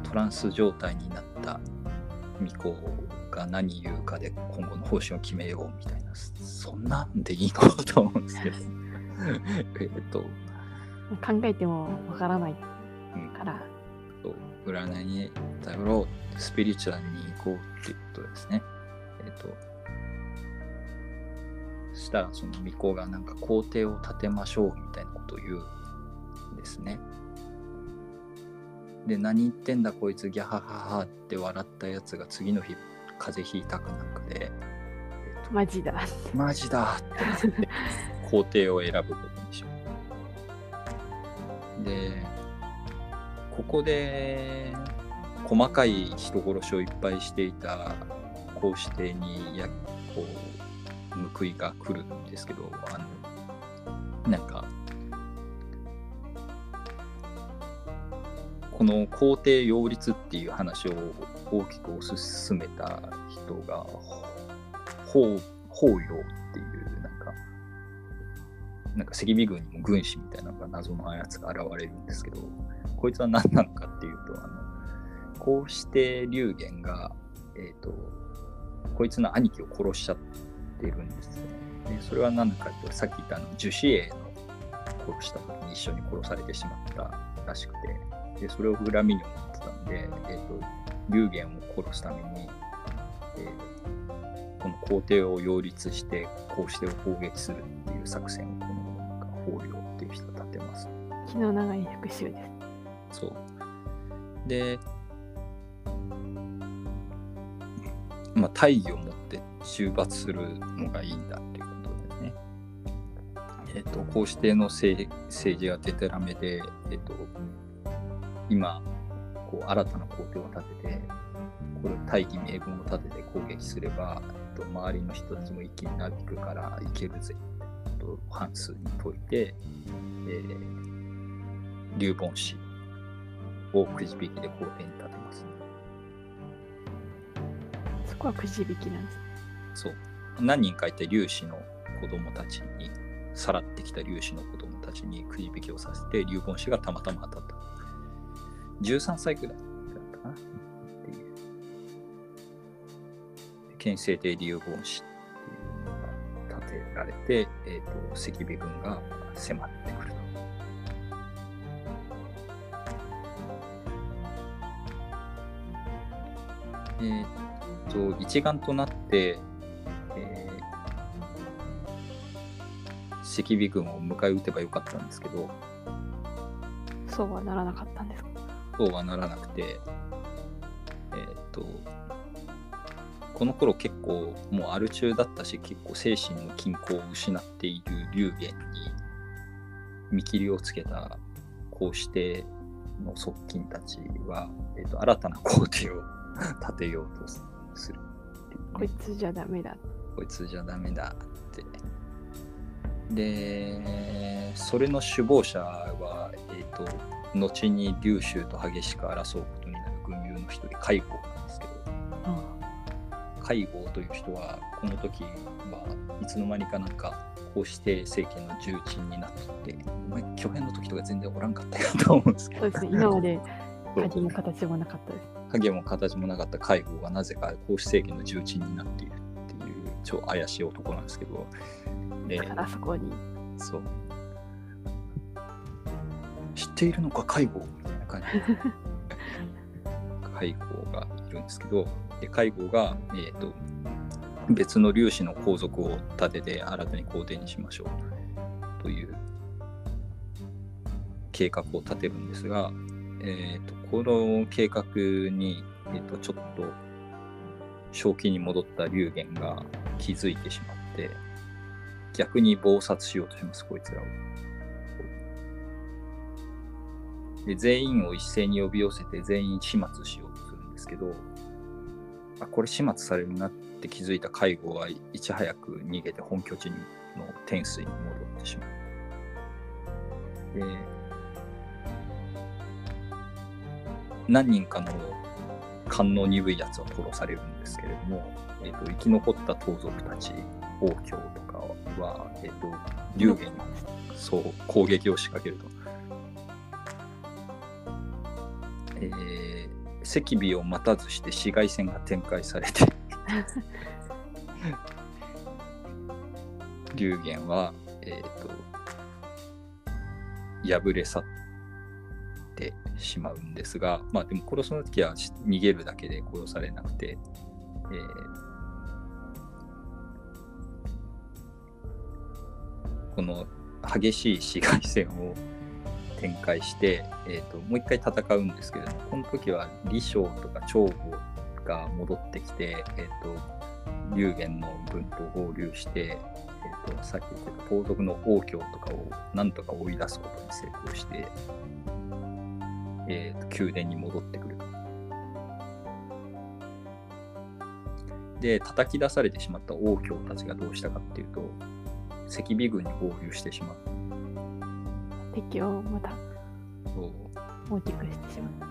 トランス状態になった巫女が何言うかで今後の方針を決めようみたいな、そんなんでいいのと思うんですけど。えっと、考えてもわからないうんから、と占いに頼ろう、スピリチュアルに行こうっていうことですね。えっ、と、そしたらその巫女がなんか皇帝を立てましょうみたいなことを言うんですね。で、何言ってんだこいつギャハハハって笑ったやつが次の日風邪ひいたかなんかで、えっとマジだ。マジだってなって皇帝を選ぶことにしよう。で、ここで細かい人殺しをいっぱいしていた皇子帝にやこう報いが来るんですけど、あのなんかこの皇帝擁立っていう話を大きく推し進めた人が法法要っていうなんかなんか赤尾軍にも軍師みたいな謎のあやつが現れるんですけどこいつは何なのかっていうとあのこうして龍玄が、えー、とこいつの兄貴を殺しちゃってるんですねでそれは何かっていうとさっき言ったあの樹脂栄の殺した時に一緒に殺されてしまったらしくてでそれを恨みに思ってたんで、えー、と龍玄を殺すために、えーこの皇帝を擁立してこうして攻撃するっていう作戦をこの法領っていう人が立てます。気の長い復讐です。そう。で、まあ、大義を持って中罰するのがいいんだっていうことですね。えっ、と、こうしての政政治がデタラメで、えっ、と、今、こう新たな皇帝を立てて、これ大義名分を立てて攻撃すれば、えっと、周りの人たちも一気になびくからいけるぜと半数に解いて、えー、龍凡氏をくじ引きで皇帝に立てます、そこはくじ引きなんですね。そう。何人かいた龍子の子供たちに、さらってきた龍子の子供たちにくじ引きをさせて、龍凡氏がたまたま当たった。13歳くらいだったかなっていう。県政帝龍凡氏っていうのが建てられて、えっ、と、赤尾軍が迫ってえっ、と、一丸となって、えー赤尾軍を迎え撃てばよかったんですけど、そうはならなかったんですか？そうはならなくて、えーっと、この頃結構もうアル中だったし、結構精神の均衡を失っている龍玄に見切りをつけた皇子帝の側近たちは、えーっと新たな皇帝を 立てようとするね、こいつじゃダメだ。こいつじゃダメだって。で、それの首謀者は、えっ、と、後に龍州と激しく争うことになる軍友の一人、海郷なんですけど、海郷という人は、この時はいつの間にかなんか、こうして政権の重鎮になっていて、お前、巨編の時とか全然おらんかったよと思うんですけどそう、ですね。今まで そう味も形もなかったです。影も形もなかった海郷がなぜか皇子政権の重鎮になっているっていう超怪しい男なんですけど、でだからそこに。そう。知っているのか、介護みたいな感じ。介護がいるんですけど、で介護が、えっ、と、別の粒子の皇族を立てて新たに皇帝にしましょうという計画を立てるんですが、えっ、と、この計画に、えっ、と、ちょっと正気に戻った龍玄が気づいてしまって、逆に謀殺しようとします、こいつらを。で全員を一斉に呼び寄せて全員始末しようとするんですけど、あこれ始末されるなって気づいた介護はいち早く逃げて本拠地の天水に戻ってしまう。で、何人かの勘の鈍いやつは殺されるんですけれども、えーと生き残った盗賊たち、王教とかは、えっ、と、龍玄にそう攻撃を仕掛けると。えー、赤尾を待たずして市街戦が展開されて 龍玄は、えっ、と、敗れ去ってしまうんですが、まあでも殺すの時は逃げるだけで殺されなくて、えーこの激しい市街戦を展開して、えー、ともう一回戦うんですけれどもこの時は李昌とか長吾が戻ってきて、えー、と龍玄の軍と合流して、えー、とさっき言った盗賊の王教とかをなんとか追い出すことに成功して、えー、と宮殿に戻ってくると。で叩き出されてしまった王教たちがどうしたかっていうと赤尾軍に合流してしまった。敵をまたそう大きくしてしまう。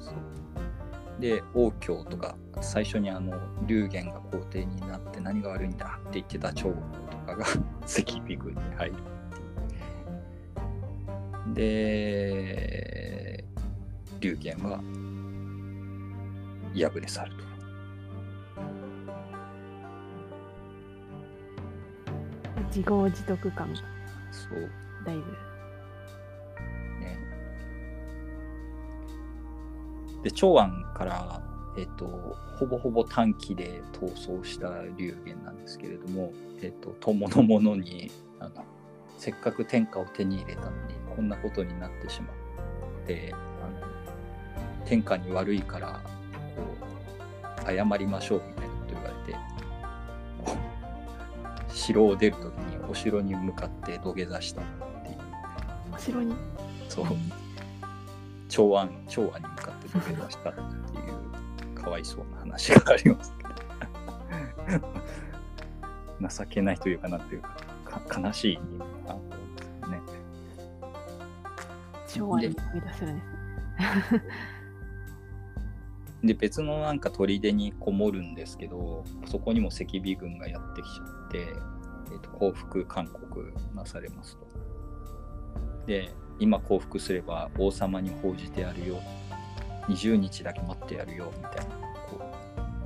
そうで王教とか最初にあの龍玄が皇帝になって何が悪いんだって言ってた長老とかが 赤尾軍に入るで龍玄は敗れ去ると自業自得感がそうだいぶ。ね。で、長安から、えっ、と、ほぼほぼ短期で逃走した龍玄なんですけれども、えっ、と、友の者にあの、せっかく天下を手に入れたのに、こんなことになってしまって、天下に悪いから、こう、謝りましょうみたいなこと言われて、城を出るときにお城に向かって土下座したっていう。お城に？そう。長安長安に向かって土下座したっていうかわいそうな話がありますけど 情けないというかなんていうかか悲しいあのですね昭和に思い出せるんですね。で別のなんか砦にこもるんですけどそこにも赤尾軍がやってきちゃって、えーと降伏勧告なされますと。で今降伏すれば王様に報じてやるよ20日だけ待ってやるよみたいなこう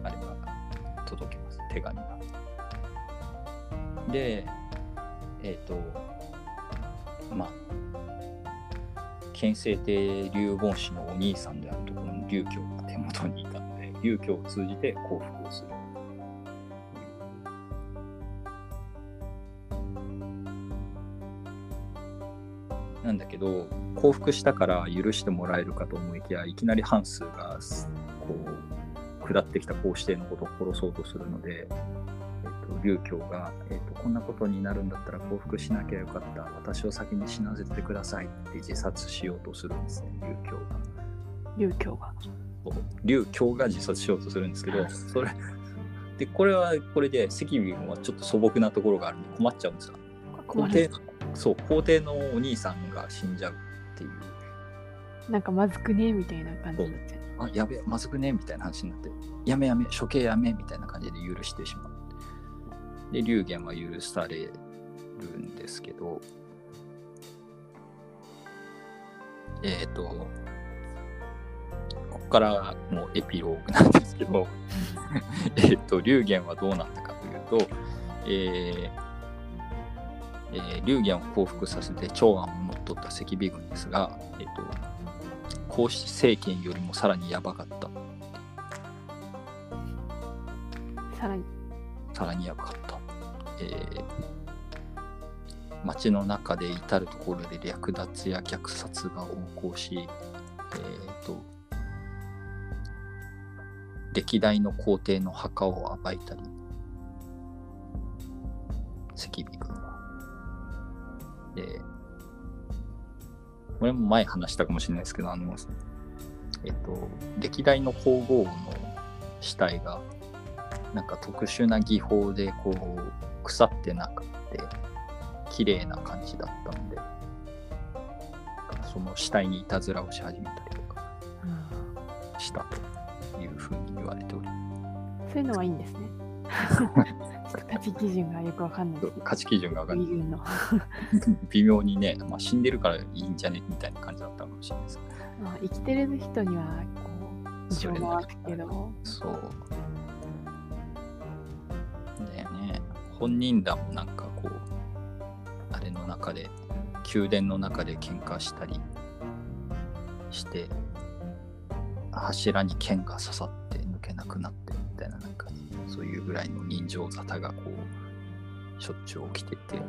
あれが届きます手紙が。でえっ、とまあ憲政帝劉言氏のお兄さんであるところの劉教手元にいたので劉教を通じて降伏をする。なんだけど降伏したから許してもらえるかと思いきやいきなりハンスがこう下ってきた皇子帝のことを殺そうとするので、えっと、劉教が、えっと、こんなことになるんだったら降伏しなきゃよかった私を先に死なせてくださいって自殺しようとするんですね劉教が。劉教が。劉教が自殺しようとするんですけどそれでこれはこれで赤尾軍はちょっと素朴なところがあるんで困っちゃうんですよ。皇帝。そう皇帝のお兄さんが死んじゃうっていうなんかまずくねみたいな感じになっちゃう。あやべえまずくねみたいな話になってやめやめ処刑やめみたいな感じで許してしまうで龍玄は許されるんですけどえっ、とここからもうエピローグなんですけどえっと龍玄はどうなったかというとえーえー、龍玄を降伏させて長安を乗っ取った赤尾軍ですが、えっと皇室政権よりもさらにやばかった。さらに。さらにやばかった。えー街の中で至る所で略奪や虐殺が横行し、えーと、歴代の皇帝の墓を暴いたり、赤尾軍は。で、これも前話したかもしれないですけど、あの、えっと、歴代の皇后の死体が、なんか特殊な技法でこう、腐ってなくて、綺麗な感じだったので、その死体にいたずらをし始めたりとかしたというふうに言われており、そういうのはいいんですね。価値基準がよくわかんない。価値基準が上がる右軍の。微妙にね、まあ、死んでるからいいんじゃねみたいな感じだったかもしれないです。まあ、生きてる人には、こう、情が湧くけど、そう。だよね。本人らもなんかこう、あれの中で、宮殿の中で喧嘩したりして、柱に剣が刺さってなくなってみたいな、なんか、そういうぐらいの人情沙汰がこう、しょっちゅう起きてて。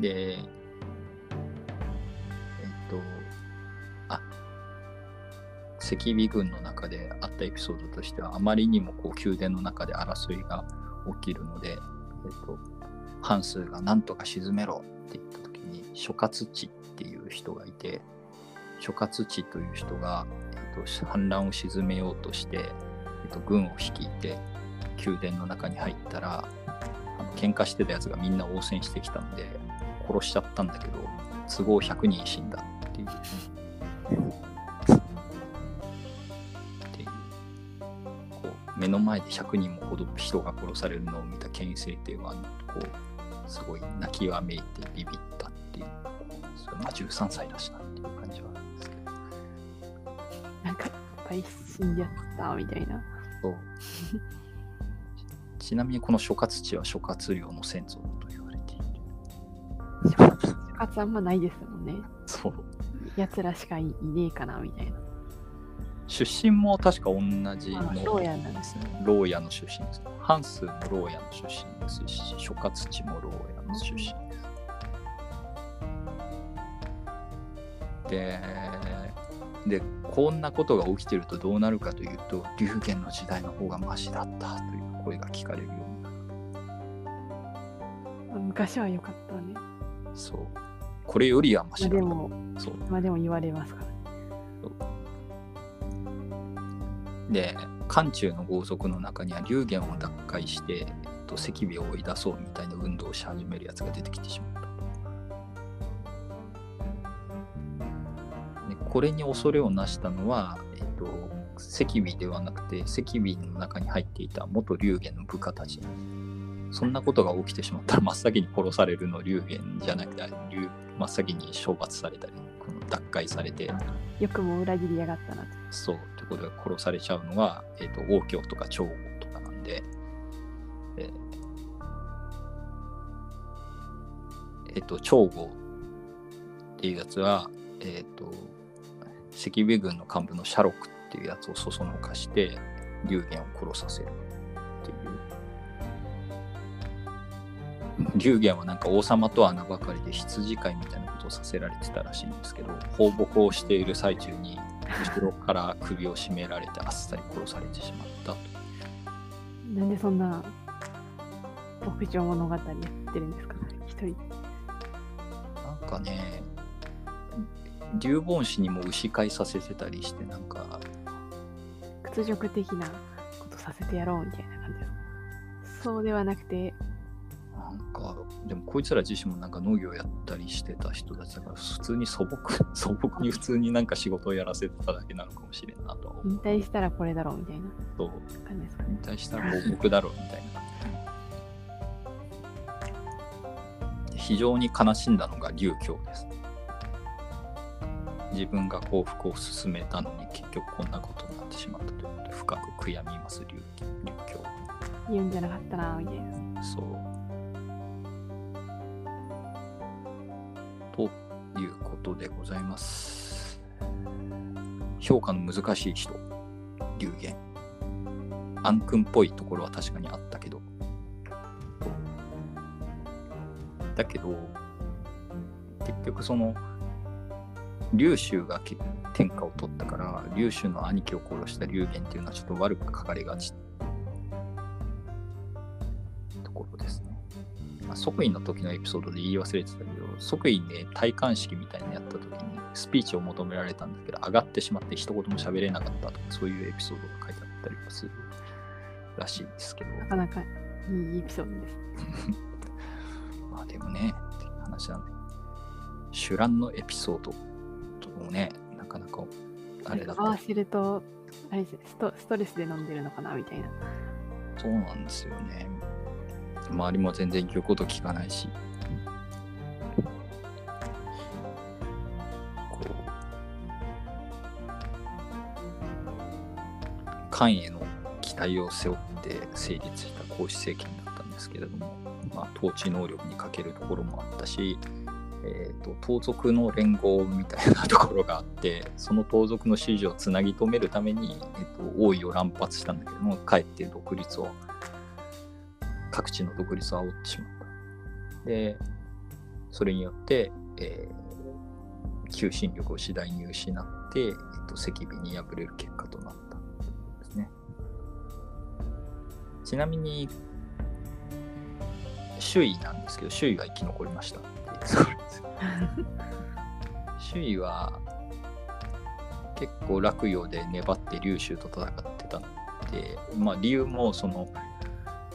で、えっと、あ、赤尾軍の中であったエピソードとしてはあまりにもこう宮殿の中で争いが起きるので、えっと、ハンスが何とか沈めろって言った時に諸葛地っていう人がいて諸葛地という人が、と、反乱を鎮めようとして、えっと、軍を率いて宮殿の中に入ったらあの喧嘩してたやつがみんな応戦してきたんで殺しちゃったんだけど都合100人死んだっていう。っていうこう目の前で100人もほど人が殺されるのを見た権威政帝はこうすごい泣きわめいてビビったっていうそれまあ13歳だしなかいっぱい死んじゃったみたいな。そうちなみにこの諸葛地は諸葛亮の先祖だと言われている諸葛あんまないですもんね。そう奴らしかいいねえかなみたいな。出身も確か同じあの牢屋なんですね。牢屋の出身です。ハンスも牢屋の出身ですし、諸葛地も牢屋の出身です。で、で、こんなことが起きてるとどうなるかというと、龍玄の時代の方がマシだったという声が聞かれるようになる。昔は良かったね。そう。これよりはマシだまあでも、そうまあでも言われますから。で漢中の豪族の中には流言を奪回して、えっと、赤尾を追い出そうみたいな運動をし始めるやつが出てきてしまっこれに恐れをなしたのは、えっと、赤尾ではなくて赤尾の中に入っていた元流言の部下たち。そんなことが起きてしまったら真っ先に殺されるの流言じゃなくて流真っ先に処罰されたりこの奪回されて。よくも裏切りやがったなと。そうってことで殺されちゃうのが、えー、と王教とか長王とかなんで、えーえーと長王っていうやつは、えっ、と赤尾軍の幹部のシャロクっていうやつをそそのかして流言を殺させるっていう。流言はなんか王様とは名ばかりで羊飼いみたいなことをさせられてたらしいんですけど放牧をしている最中に後ろから首を絞められてあっさり殺されてしまったと。なんでそんな牧場物語やってるんですか？一人。なんかね、流言師にも牛飼いさせてたりして、なんか、屈辱的なことさせてやろうみたいな感じそうではなくて、なんか、でもこいつら自身もなんか農業やったりしてた人たちだから、普通に素朴、素朴に普通になんか仕事をやらせてただけなのかもしれんなと引う。退したらこれだろうみたいなと感じですか引退したら報告だろうみたいな。で非常に悲しんだのが劉教です。自分が幸福を進めたのに結局こんなことになってしまったということで深く悔やみます劉劉教。言うんじゃなかったなみたいな。そう。ということでございます。評価の難しい人、流言。暗君っぽいところは確かにあったけど。だけど、結局その、劉州がけ天下を取ったから、劉州の兄貴を殺した流言っていうのはちょっと悪く書かれがちところですね。まあ、即位の時のエピソードで言い忘れてたけど、即位で戴冠式みたいなのやった時にスピーチを求められたんだけど、上がってしまって一言も喋れなかったとか、そういうエピソードが書いてあったりはするらしいですけど、なかなかいいエピソードです。まあでもね、っていう話なんで、主覧のエピソードともね、なかなかあれだった合わせると、あれですねスト、ストレスで飲んでるのかなみたいな。そうなんですよね。周りも全然言うこと聞かないし。こう、漢への期待を背負って成立した皇子政権だったんですけれども、まあ、統治能力に欠けるところもあったし、えー、と盗賊の連合みたいなところがあってその盗賊の支持をつなぎ止めるために、えー、と王位を乱発したんだけどもかえって独立を各地の独立を煽ってしまった。でそれによって、えー求心力を次第に失って、えー、と赤尾に敗れる結果となったんですね。ちなみに周囲なんですけど周囲は生き残りましたっていうところです周囲 は結構落葉で粘って劉州と戦ってたので、まあ、理由もその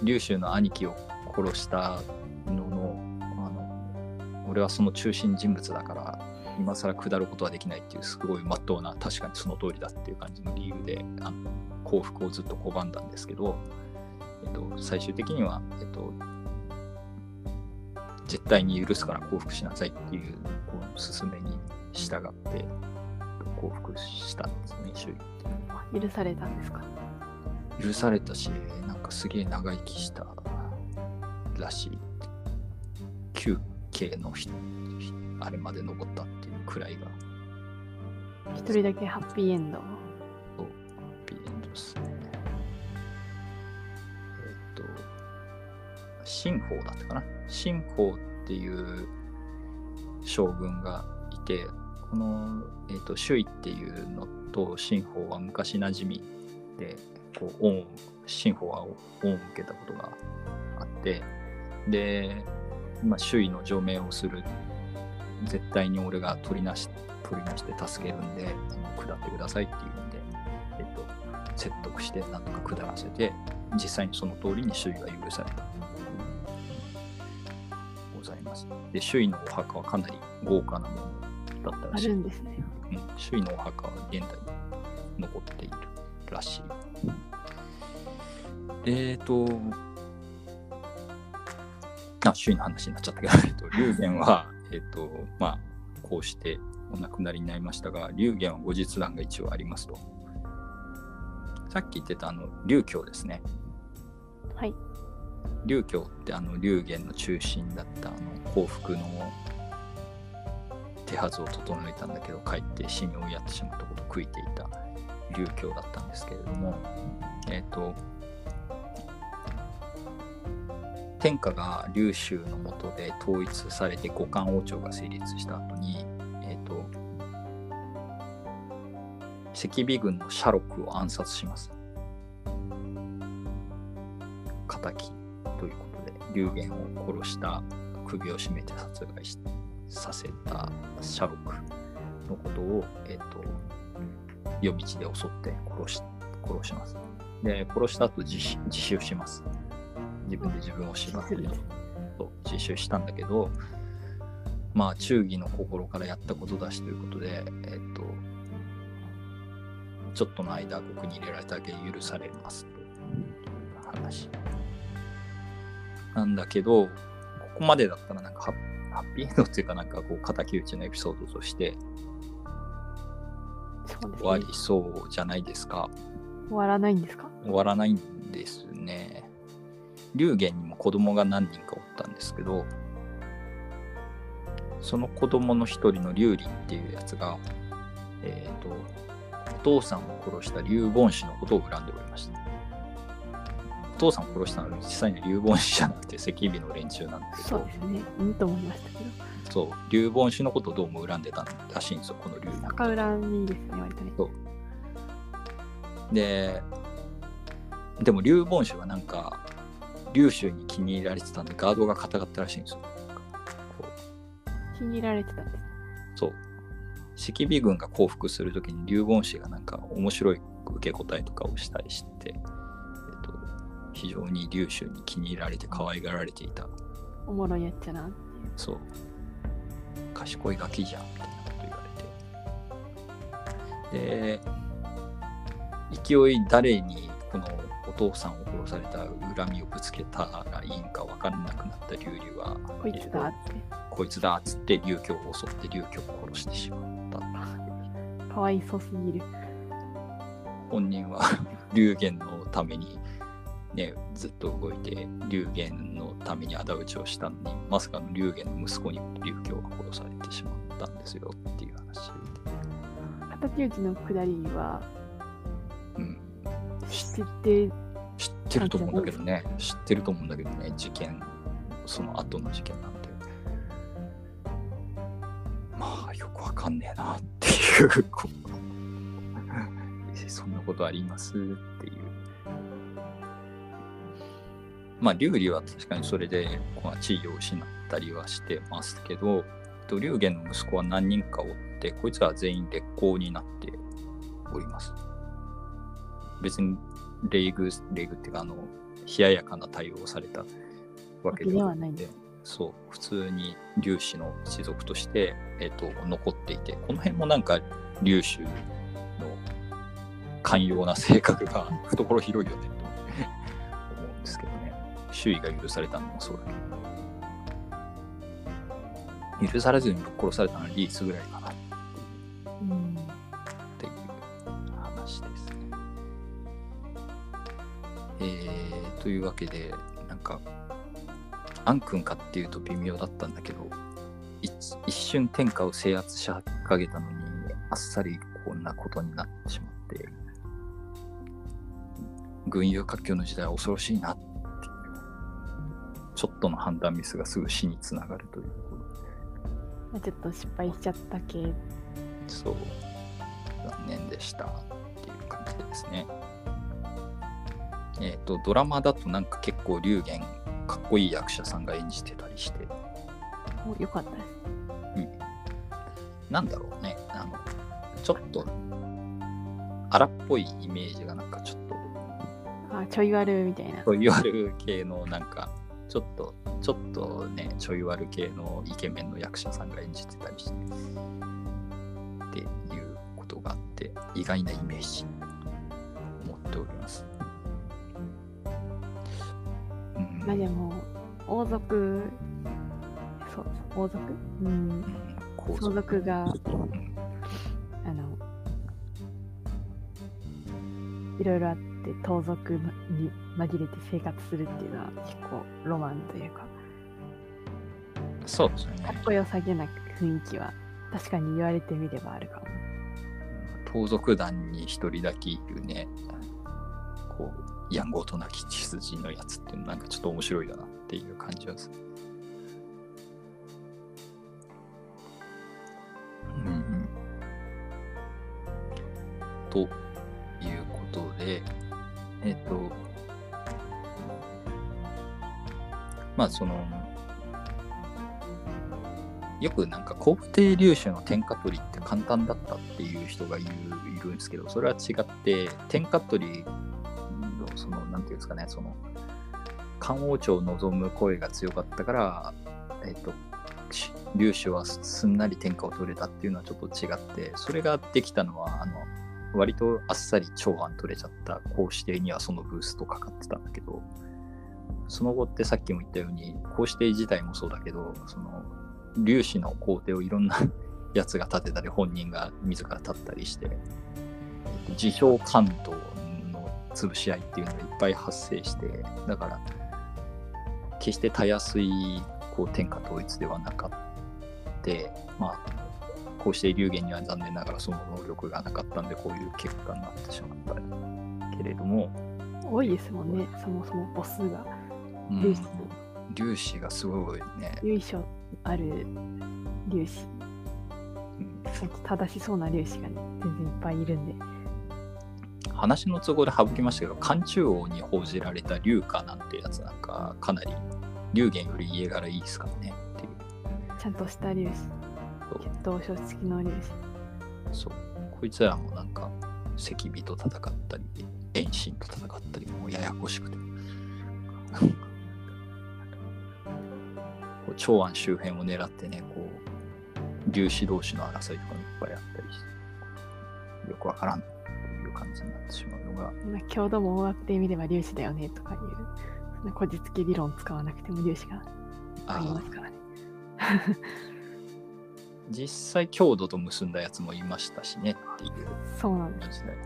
劉州の兄貴を殺したののあの俺はその中心人物だから今更下ることはできないっていうすごい真っ当な確かにその通りだっていう感じの理由であの幸福をずっと拒んだんですけど、えっと、最終的には、えっと、絶対に許すから降伏しなさいっていうこの勧めに従って降伏したんですね、周囲許されたんですか？許されたし、なんかすげえ長生きしたらしい。休憩のひあれまで登ったっていうくらいが、一人だけハッピーエンド。ピーエンドですね。新法だったかな。新法っていう将軍がいて、この、えっと周囲っていうのと新法は昔馴染みで、こう恩新法は恩を受けたことがあって、で、今、周囲の除名をする絶対に俺が取りなし取りなして助けるんで下ってくださいっていうんで、えっと、説得してなんとか下らせて実際にその通りに周囲が許されたございますで周囲のお墓はかなり豪華なものだったあらしいるんですね。うん、周囲のお墓は現代に残っているらしい。えっ、と、あ、周囲の話になっちゃったけど、えっと、龍玄は、えっ、と、まあ、こうしてお亡くなりになりましたが、龍玄は後日談が一応ありますと。さっき言ってたあの、龍教ですね。はい。龍教ってあの龍玄の中心だったあの幸福の手はずを整えたんだけどかえって死に追いやってしまったことを悔いていた龍教だったんですけれどもえっ、と天下が龍州の下で統一されて五冠王朝が成立した後にえっ、と赤尾軍のシャロクを暗殺します。ことで龍玄を殺した首を絞めて殺害しさせたシャロクのことを、えっと夜道で襲って殺し殺します。で、殺した後自首自首します。自分で自分を縛って自首そう自首したんだけど、まあ、忠義の心からやったことだしということで、えっと、ちょっとの間、獄に入れられただけ許されますという話。なんだけど、ここまでだったらなんかハッピーエンドっていうかなんかこう敵討ちのエピソードとして終わり。そうじゃないですか。終わらないんですか？終わらないんですね。龍玄にも子供が何人かおったんですけど、その子供の一人の龍林っていうやつが、えっ、と、お父さんを殺した龍凡氏のことを恨んでおりました。お父さんを殺したのは実際に龍凡氏じゃなくて赤尾の連中なんだけどそうで、すね。うんと思いましたけど。そう、龍凡氏のことをどうも恨んでたらしいんですよ、この龍林。逆恨みですね、割とね。そうで、でも龍凡氏はなんか、龍州に気に入られてたんで、ガードが硬かったらしいんですよ。気に入られてたんです。そう。赤尾軍が降伏するときに龍凡氏がなんか面白い受け答えとかをしたりして、えっと、非常に龍州に気に入られて可愛がられていた。おもろいやっちゃな。そう。賢いガキじゃん、みたいなこと言われて。で、勢い誰にこのお父さんを殺された恨みをぶつけたらいいんか分からなくなった龍竜は、こいつだって。こいつだっつって龍教を襲って龍教を殺してしまった。かわいそうすぎる。本人は 龍玄のために、ね、ずっと動いて龍玄のために仇討ちをしたのにまさかの龍玄の息子に龍教が殺されてしまったんですよっていう話。敵討ちのくだりはうん、知ってて、知ってると思うんだけどね。知ってると思うんだけどね事件。その後の事件なんて。まあよくわかんねえなっていう。そんなことありますっていうまあ劉備は確かにそれで地位を失ったりはしてますけどと龍玄の息子は何人かおってこいつらは全員劣行になっております。別に礼遇、礼遇っていうか、あの、冷ややかな対応をされたわけではないんだそう、普通に粒子の士族として、えっ、と、残っていて、この辺もなんか、粒子の寛容な性格が 懐広いよね、周囲が許されたのもそうだけど。許されずにぶっ殺されたのはリースぐらいかな。っていう話ですね。えー、というわけで、なんか、アン君かっていうと微妙だったんだけど、一瞬天下を制圧しかけたのに、あっさりこんなことになってしまって、群雄割拠の時代は恐ろしいなって、ちょっとの判断ミスがすぐ死につながるということ。ちょっと失敗しちゃったけ。そう、残念でしたっていう感じですね。えっ、と、ドラマだとなんか結構龍玄、かっこいい役者さんが演じてたりして、ど、よかったです。なんだろうね、あの、ちょっと、荒っぽいイメージがなんかちょっと、あちょい悪みたいな。ちょい悪系のなんか、ちょっと、ちょっとね、ちょい悪系のイケメンの役者さんが演じてたりして、っていうことがあって、意外なイメージを持っております。うん。まあでも、王族、そう、王族？うん。相続が、うん。あの、いろいろあって、盗賊に紛れて生活するっていうのは結構ロマンというか、そうですよねかっ。こよさげな雰囲気は確かに言われてみればあるかも。盗賊団に一人だけいるね、こう、やんごとなき血筋のやつっていうのなんかちょっと面白いだなっていう感じはする。うんうん。ということで、えっ、と、まあその、よくなんか皇帝粒子の天下取りって簡単だったっていう人がいるいるんですけどそれは違って天下取りのそのなんていうんですかねその漢王朝を望む声が強かったからえっ、と粒子はすんなり天下を取れたっていうのはちょっと違ってそれができたのはあの割とあっさり長安取れちゃった皇子帝にはそのブーストかかってたんだけどその後ってさっきも言ったように皇子帝自体もそうだけどその粒子の皇帝をいろんな やつが立てたり本人が自ら立ったりして自称関東の潰し合いっていうのがいっぱい発生してだから決してたやすいこう天下統一ではなかってまあこうして龍玄には残念ながらその能力がなかったんでこういう結果になってしまったけれども、多いですもんね、そもそも母数が。うん。粒子。粒子がすごいね、由緒ある粒子、うん正しそうな粒子がね、全然いっぱいいるんで。話の都合で省きましたけど漢中王に報じられた龍華なんてやつなんかかなり龍玄より家柄いいですからねっていう。ちゃんとした粒子、そう血統書付きの粒子。そう。こいつらもなんか赤火と戦ったり遠心と戦ったりもうややこしくて。こう長安周辺を狙ってねこう粒子同士の争いとかもいっぱいあったりしてよくわからんっていう感じになってしまうのが。まあ、郷土も終わってみれば粒子だよねとかいう、そんなこじつけ理論使わなくても粒子がありあますからね。実際郷土と結んだやつもいましたしねっていうそうなんです。時代。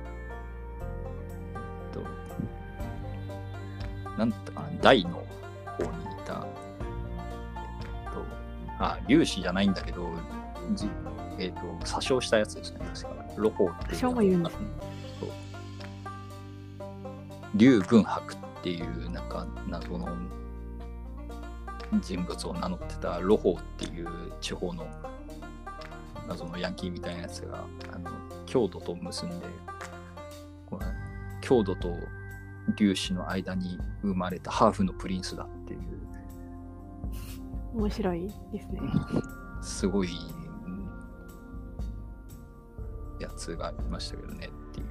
えっと、なんだったかな、大の方にいた、えっと、あ、粒子じゃないんだけど、じえっと、詐称したやつですね、確か。ロホっていう。も言うんですねそう。劉文博っていう、なんか、謎の人物を名乗ってたロホっていう地方の謎のヤンキーみたいなやつがあの郷土と結んでこれ郷土と粒子の間に生まれたハーフのプリンスだっていう面白いですね。すごいうんやつがいましたけどねっていう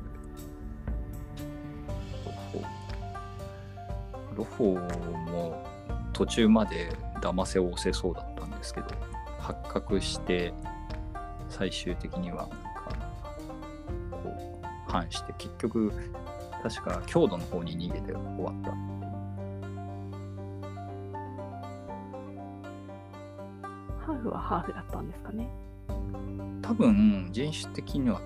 ロフォロフォも途中まで騙せを押せそうだったんですけど発覚して最終的にはなんかこう反して結局確か郷土の方に逃げて終わったハーフはハーフだったんですかね。多分人種的には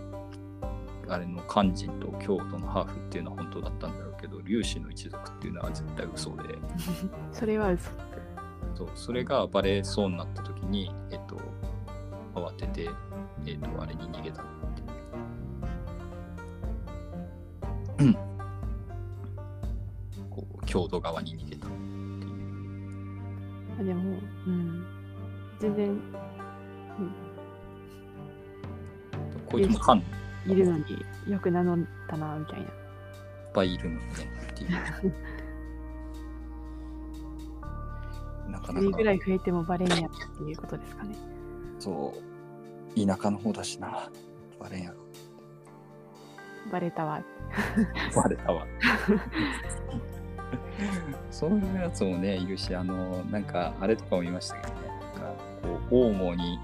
あれの漢人と京都のハーフっていうのは本当だったんだろうけど粒子の一族っていうのは絶対嘘で それは嘘。そうそれがバレそうになった時にえっと慌ててえっとあれに逃げたっていううんこう郷土側に逃げたっていうあでも、うん。全然、こいつも漢いっいるのによく名乗ったな、みたいな。ぱいいるのにねっていうなかなかぐらい増えてもバレんやっていうことですかね。そう。田舎の方だしな。バレんやろ。バレたわ。バレたわ。そういうやつもね、いるし、あの、なんか、あれとかも見ましたけどね、なんか、こう、オウムに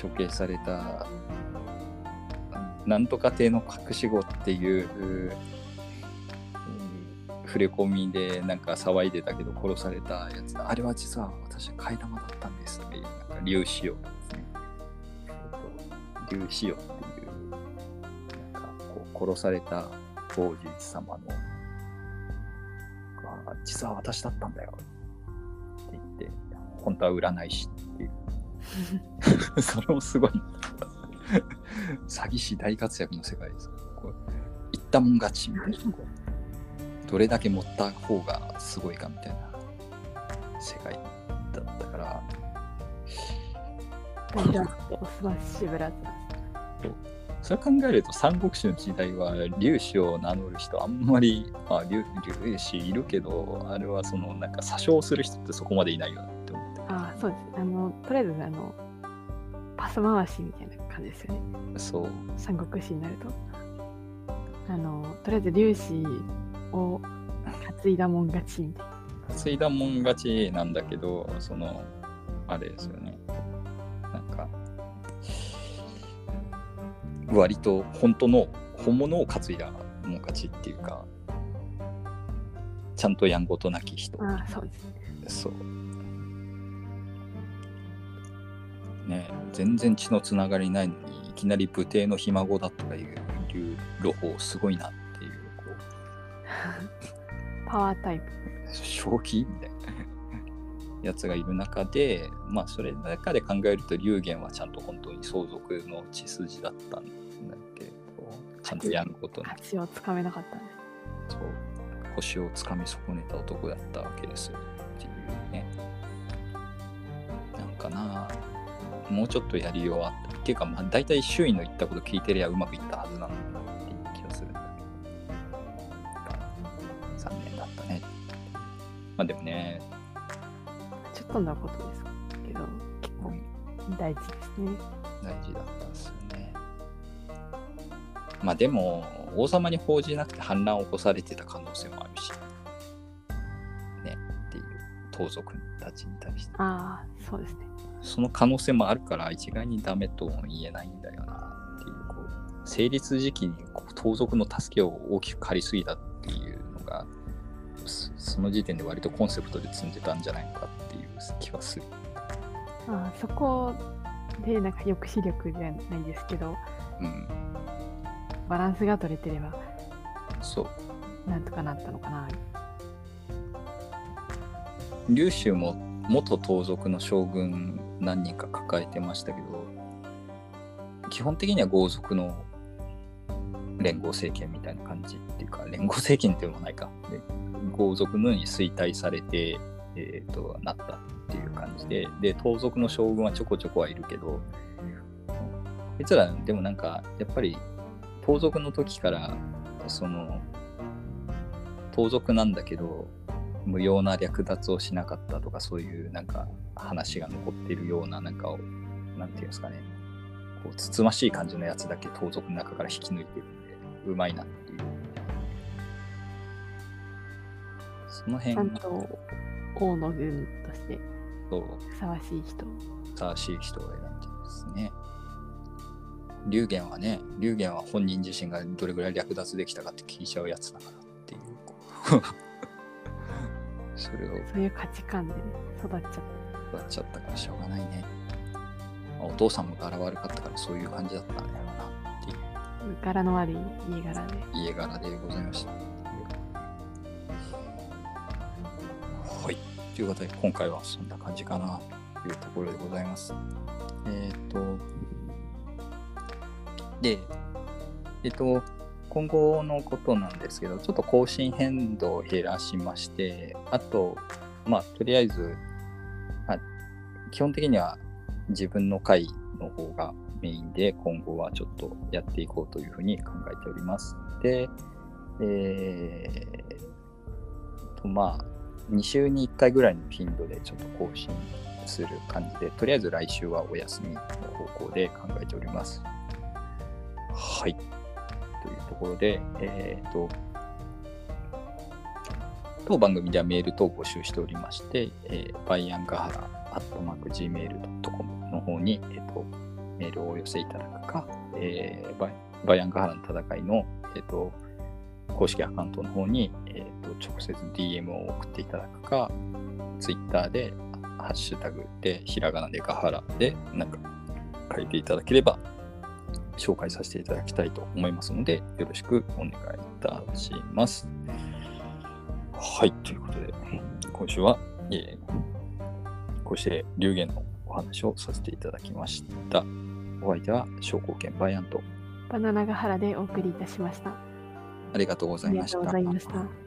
処刑された、なんとか亭の隠し子っていう、うん触れ込みでなんか騒いでたけど殺されたやつだあれは実は私は替え玉だったんですっていうなんか粒子を子をっていうなんかこう殺された王子様のが実は私だったんだよ。って言って本当は占い師っていう。それもすごい詐欺師大活躍の世界ですこう言ったもん勝ちみたいな。どれだけ持った方がすごいかみたいな世界だったからスマッシュブラザーそれ考えると三国志の時代は粒子を名乗る人あんまりあ粒粒子いるけどあれはそのなんか詐称する人ってそこまでいないよなって思ってああ、そうです。あの、とりあえず、あの、パス回しみたいな感じですよね。そう三国志になると。あの、とりあえず粒子を担いだもん勝ちみたいな。継いだもん勝ちなんだけどそのあれですよね割と本当の本物を担いだもん勝ちっていうかちゃんとやんごとなき人ああ、そうですね。そうね全然血のつながりないのにいきなり武帝のひ孫だとかいういう露法すごいなっていうこう パワータイプ。正気みたいなやつがいる中でまあそれの中で考えると龍玄はちゃんと本当に相続の血筋だったんだけどちゃんとやんことな勝ちをつかめなかったんです。そう。星をつかみ損ねた男だったわけですよ。っていうね。なんかな。もうちょっとやりようあったっていうかまあ大体周囲の言ったこと聞いてりゃうまくいったはずなのになっていう気がするんだけど。残念だったね。まあでもね。ちょっとなことですけど、結構大事ですね。大事だったんですよね。まあでも、王様に報じなくて反乱を起こされてた可能性もあるし、ね、っていう盗賊たちに対して。ああ、そうですね。その可能性もあるから、一概にダメとも言えないんだよなっていう、こう、成立時期にこう盗賊の助けを大きく借りすぎたっていうのが、そその時点で割とコンセプトで積んでたんじゃないのかっていう気はする。ああ、そこでなんか抑止力じゃないですけど、うん、バランスが取れてれば、そう。なんとかなったのかな。劉州も元盗賊の将軍何人か抱えてましたけど基本的には豪族の連合政権みたいな感じっていうか連合政権っていうのもないかで豪族のに衰退されて、えー、となったっていう感じでで盗賊の将軍はちょこちょこはいるけどこいつらでもなんかやっぱり盗賊の時からその盗賊なんだけど無用な略奪をしなかったとかそういうなんか話が残っているようななんかをなんていうんですかね。こうつつましい感じのやつだけ盗賊の中から引き抜いてるんでうまいなっていう。その辺ちゃんと王の軍としてとふさわしい人。ふさわしい人を選んでますね龍玄はね龍玄は本人自身がどれぐらい略奪できたかって聞いちゃうやつだからっていう それをそういう価値観で、ね、育っちゃっ育っちゃったからしょうがないね。まあお父さんも柄悪かったからそういう感じだったんだろうなっていうた。柄の悪い家柄で。家柄でございました。はい。ということで今回はそんな感じかなというところでございます。えっ、と、で、えっ、と、今後のことなんですけど、ちょっと更新変動を減らしまして、あと、まあ、とりあえず、まあ、基本的には自分の回の方がメインで今後はちょっとやっていこうというふうに考えております。で、えーと、まあ、2週に1回ぐらいの頻度でちょっと更新する感じで、とりあえず来週はお休みの方向で考えております。はい。というところで、えっ、と、当番組ではメール等を募集しておりまして、えー、バイアンガハラ、アットマーク Gmail.com の方に、えーと、メールをお寄せいただくか、えーバイバイアンガハラの戦いの、えーと公式アカウントの方に、えーと直接 DM を送っていただくか、Twitter で、ハッシュタグで、ひらがなでガハラで、なんか書いていただければ、紹介させていただきたいと思いますので、よろしくお願いいたします。はい、ということで、今週は、えーこうして流言のお話をさせていただきました。お相手は商工研バイアント。バナナガハラでお送りいたしました。ありがとうござありがいました。とうございました。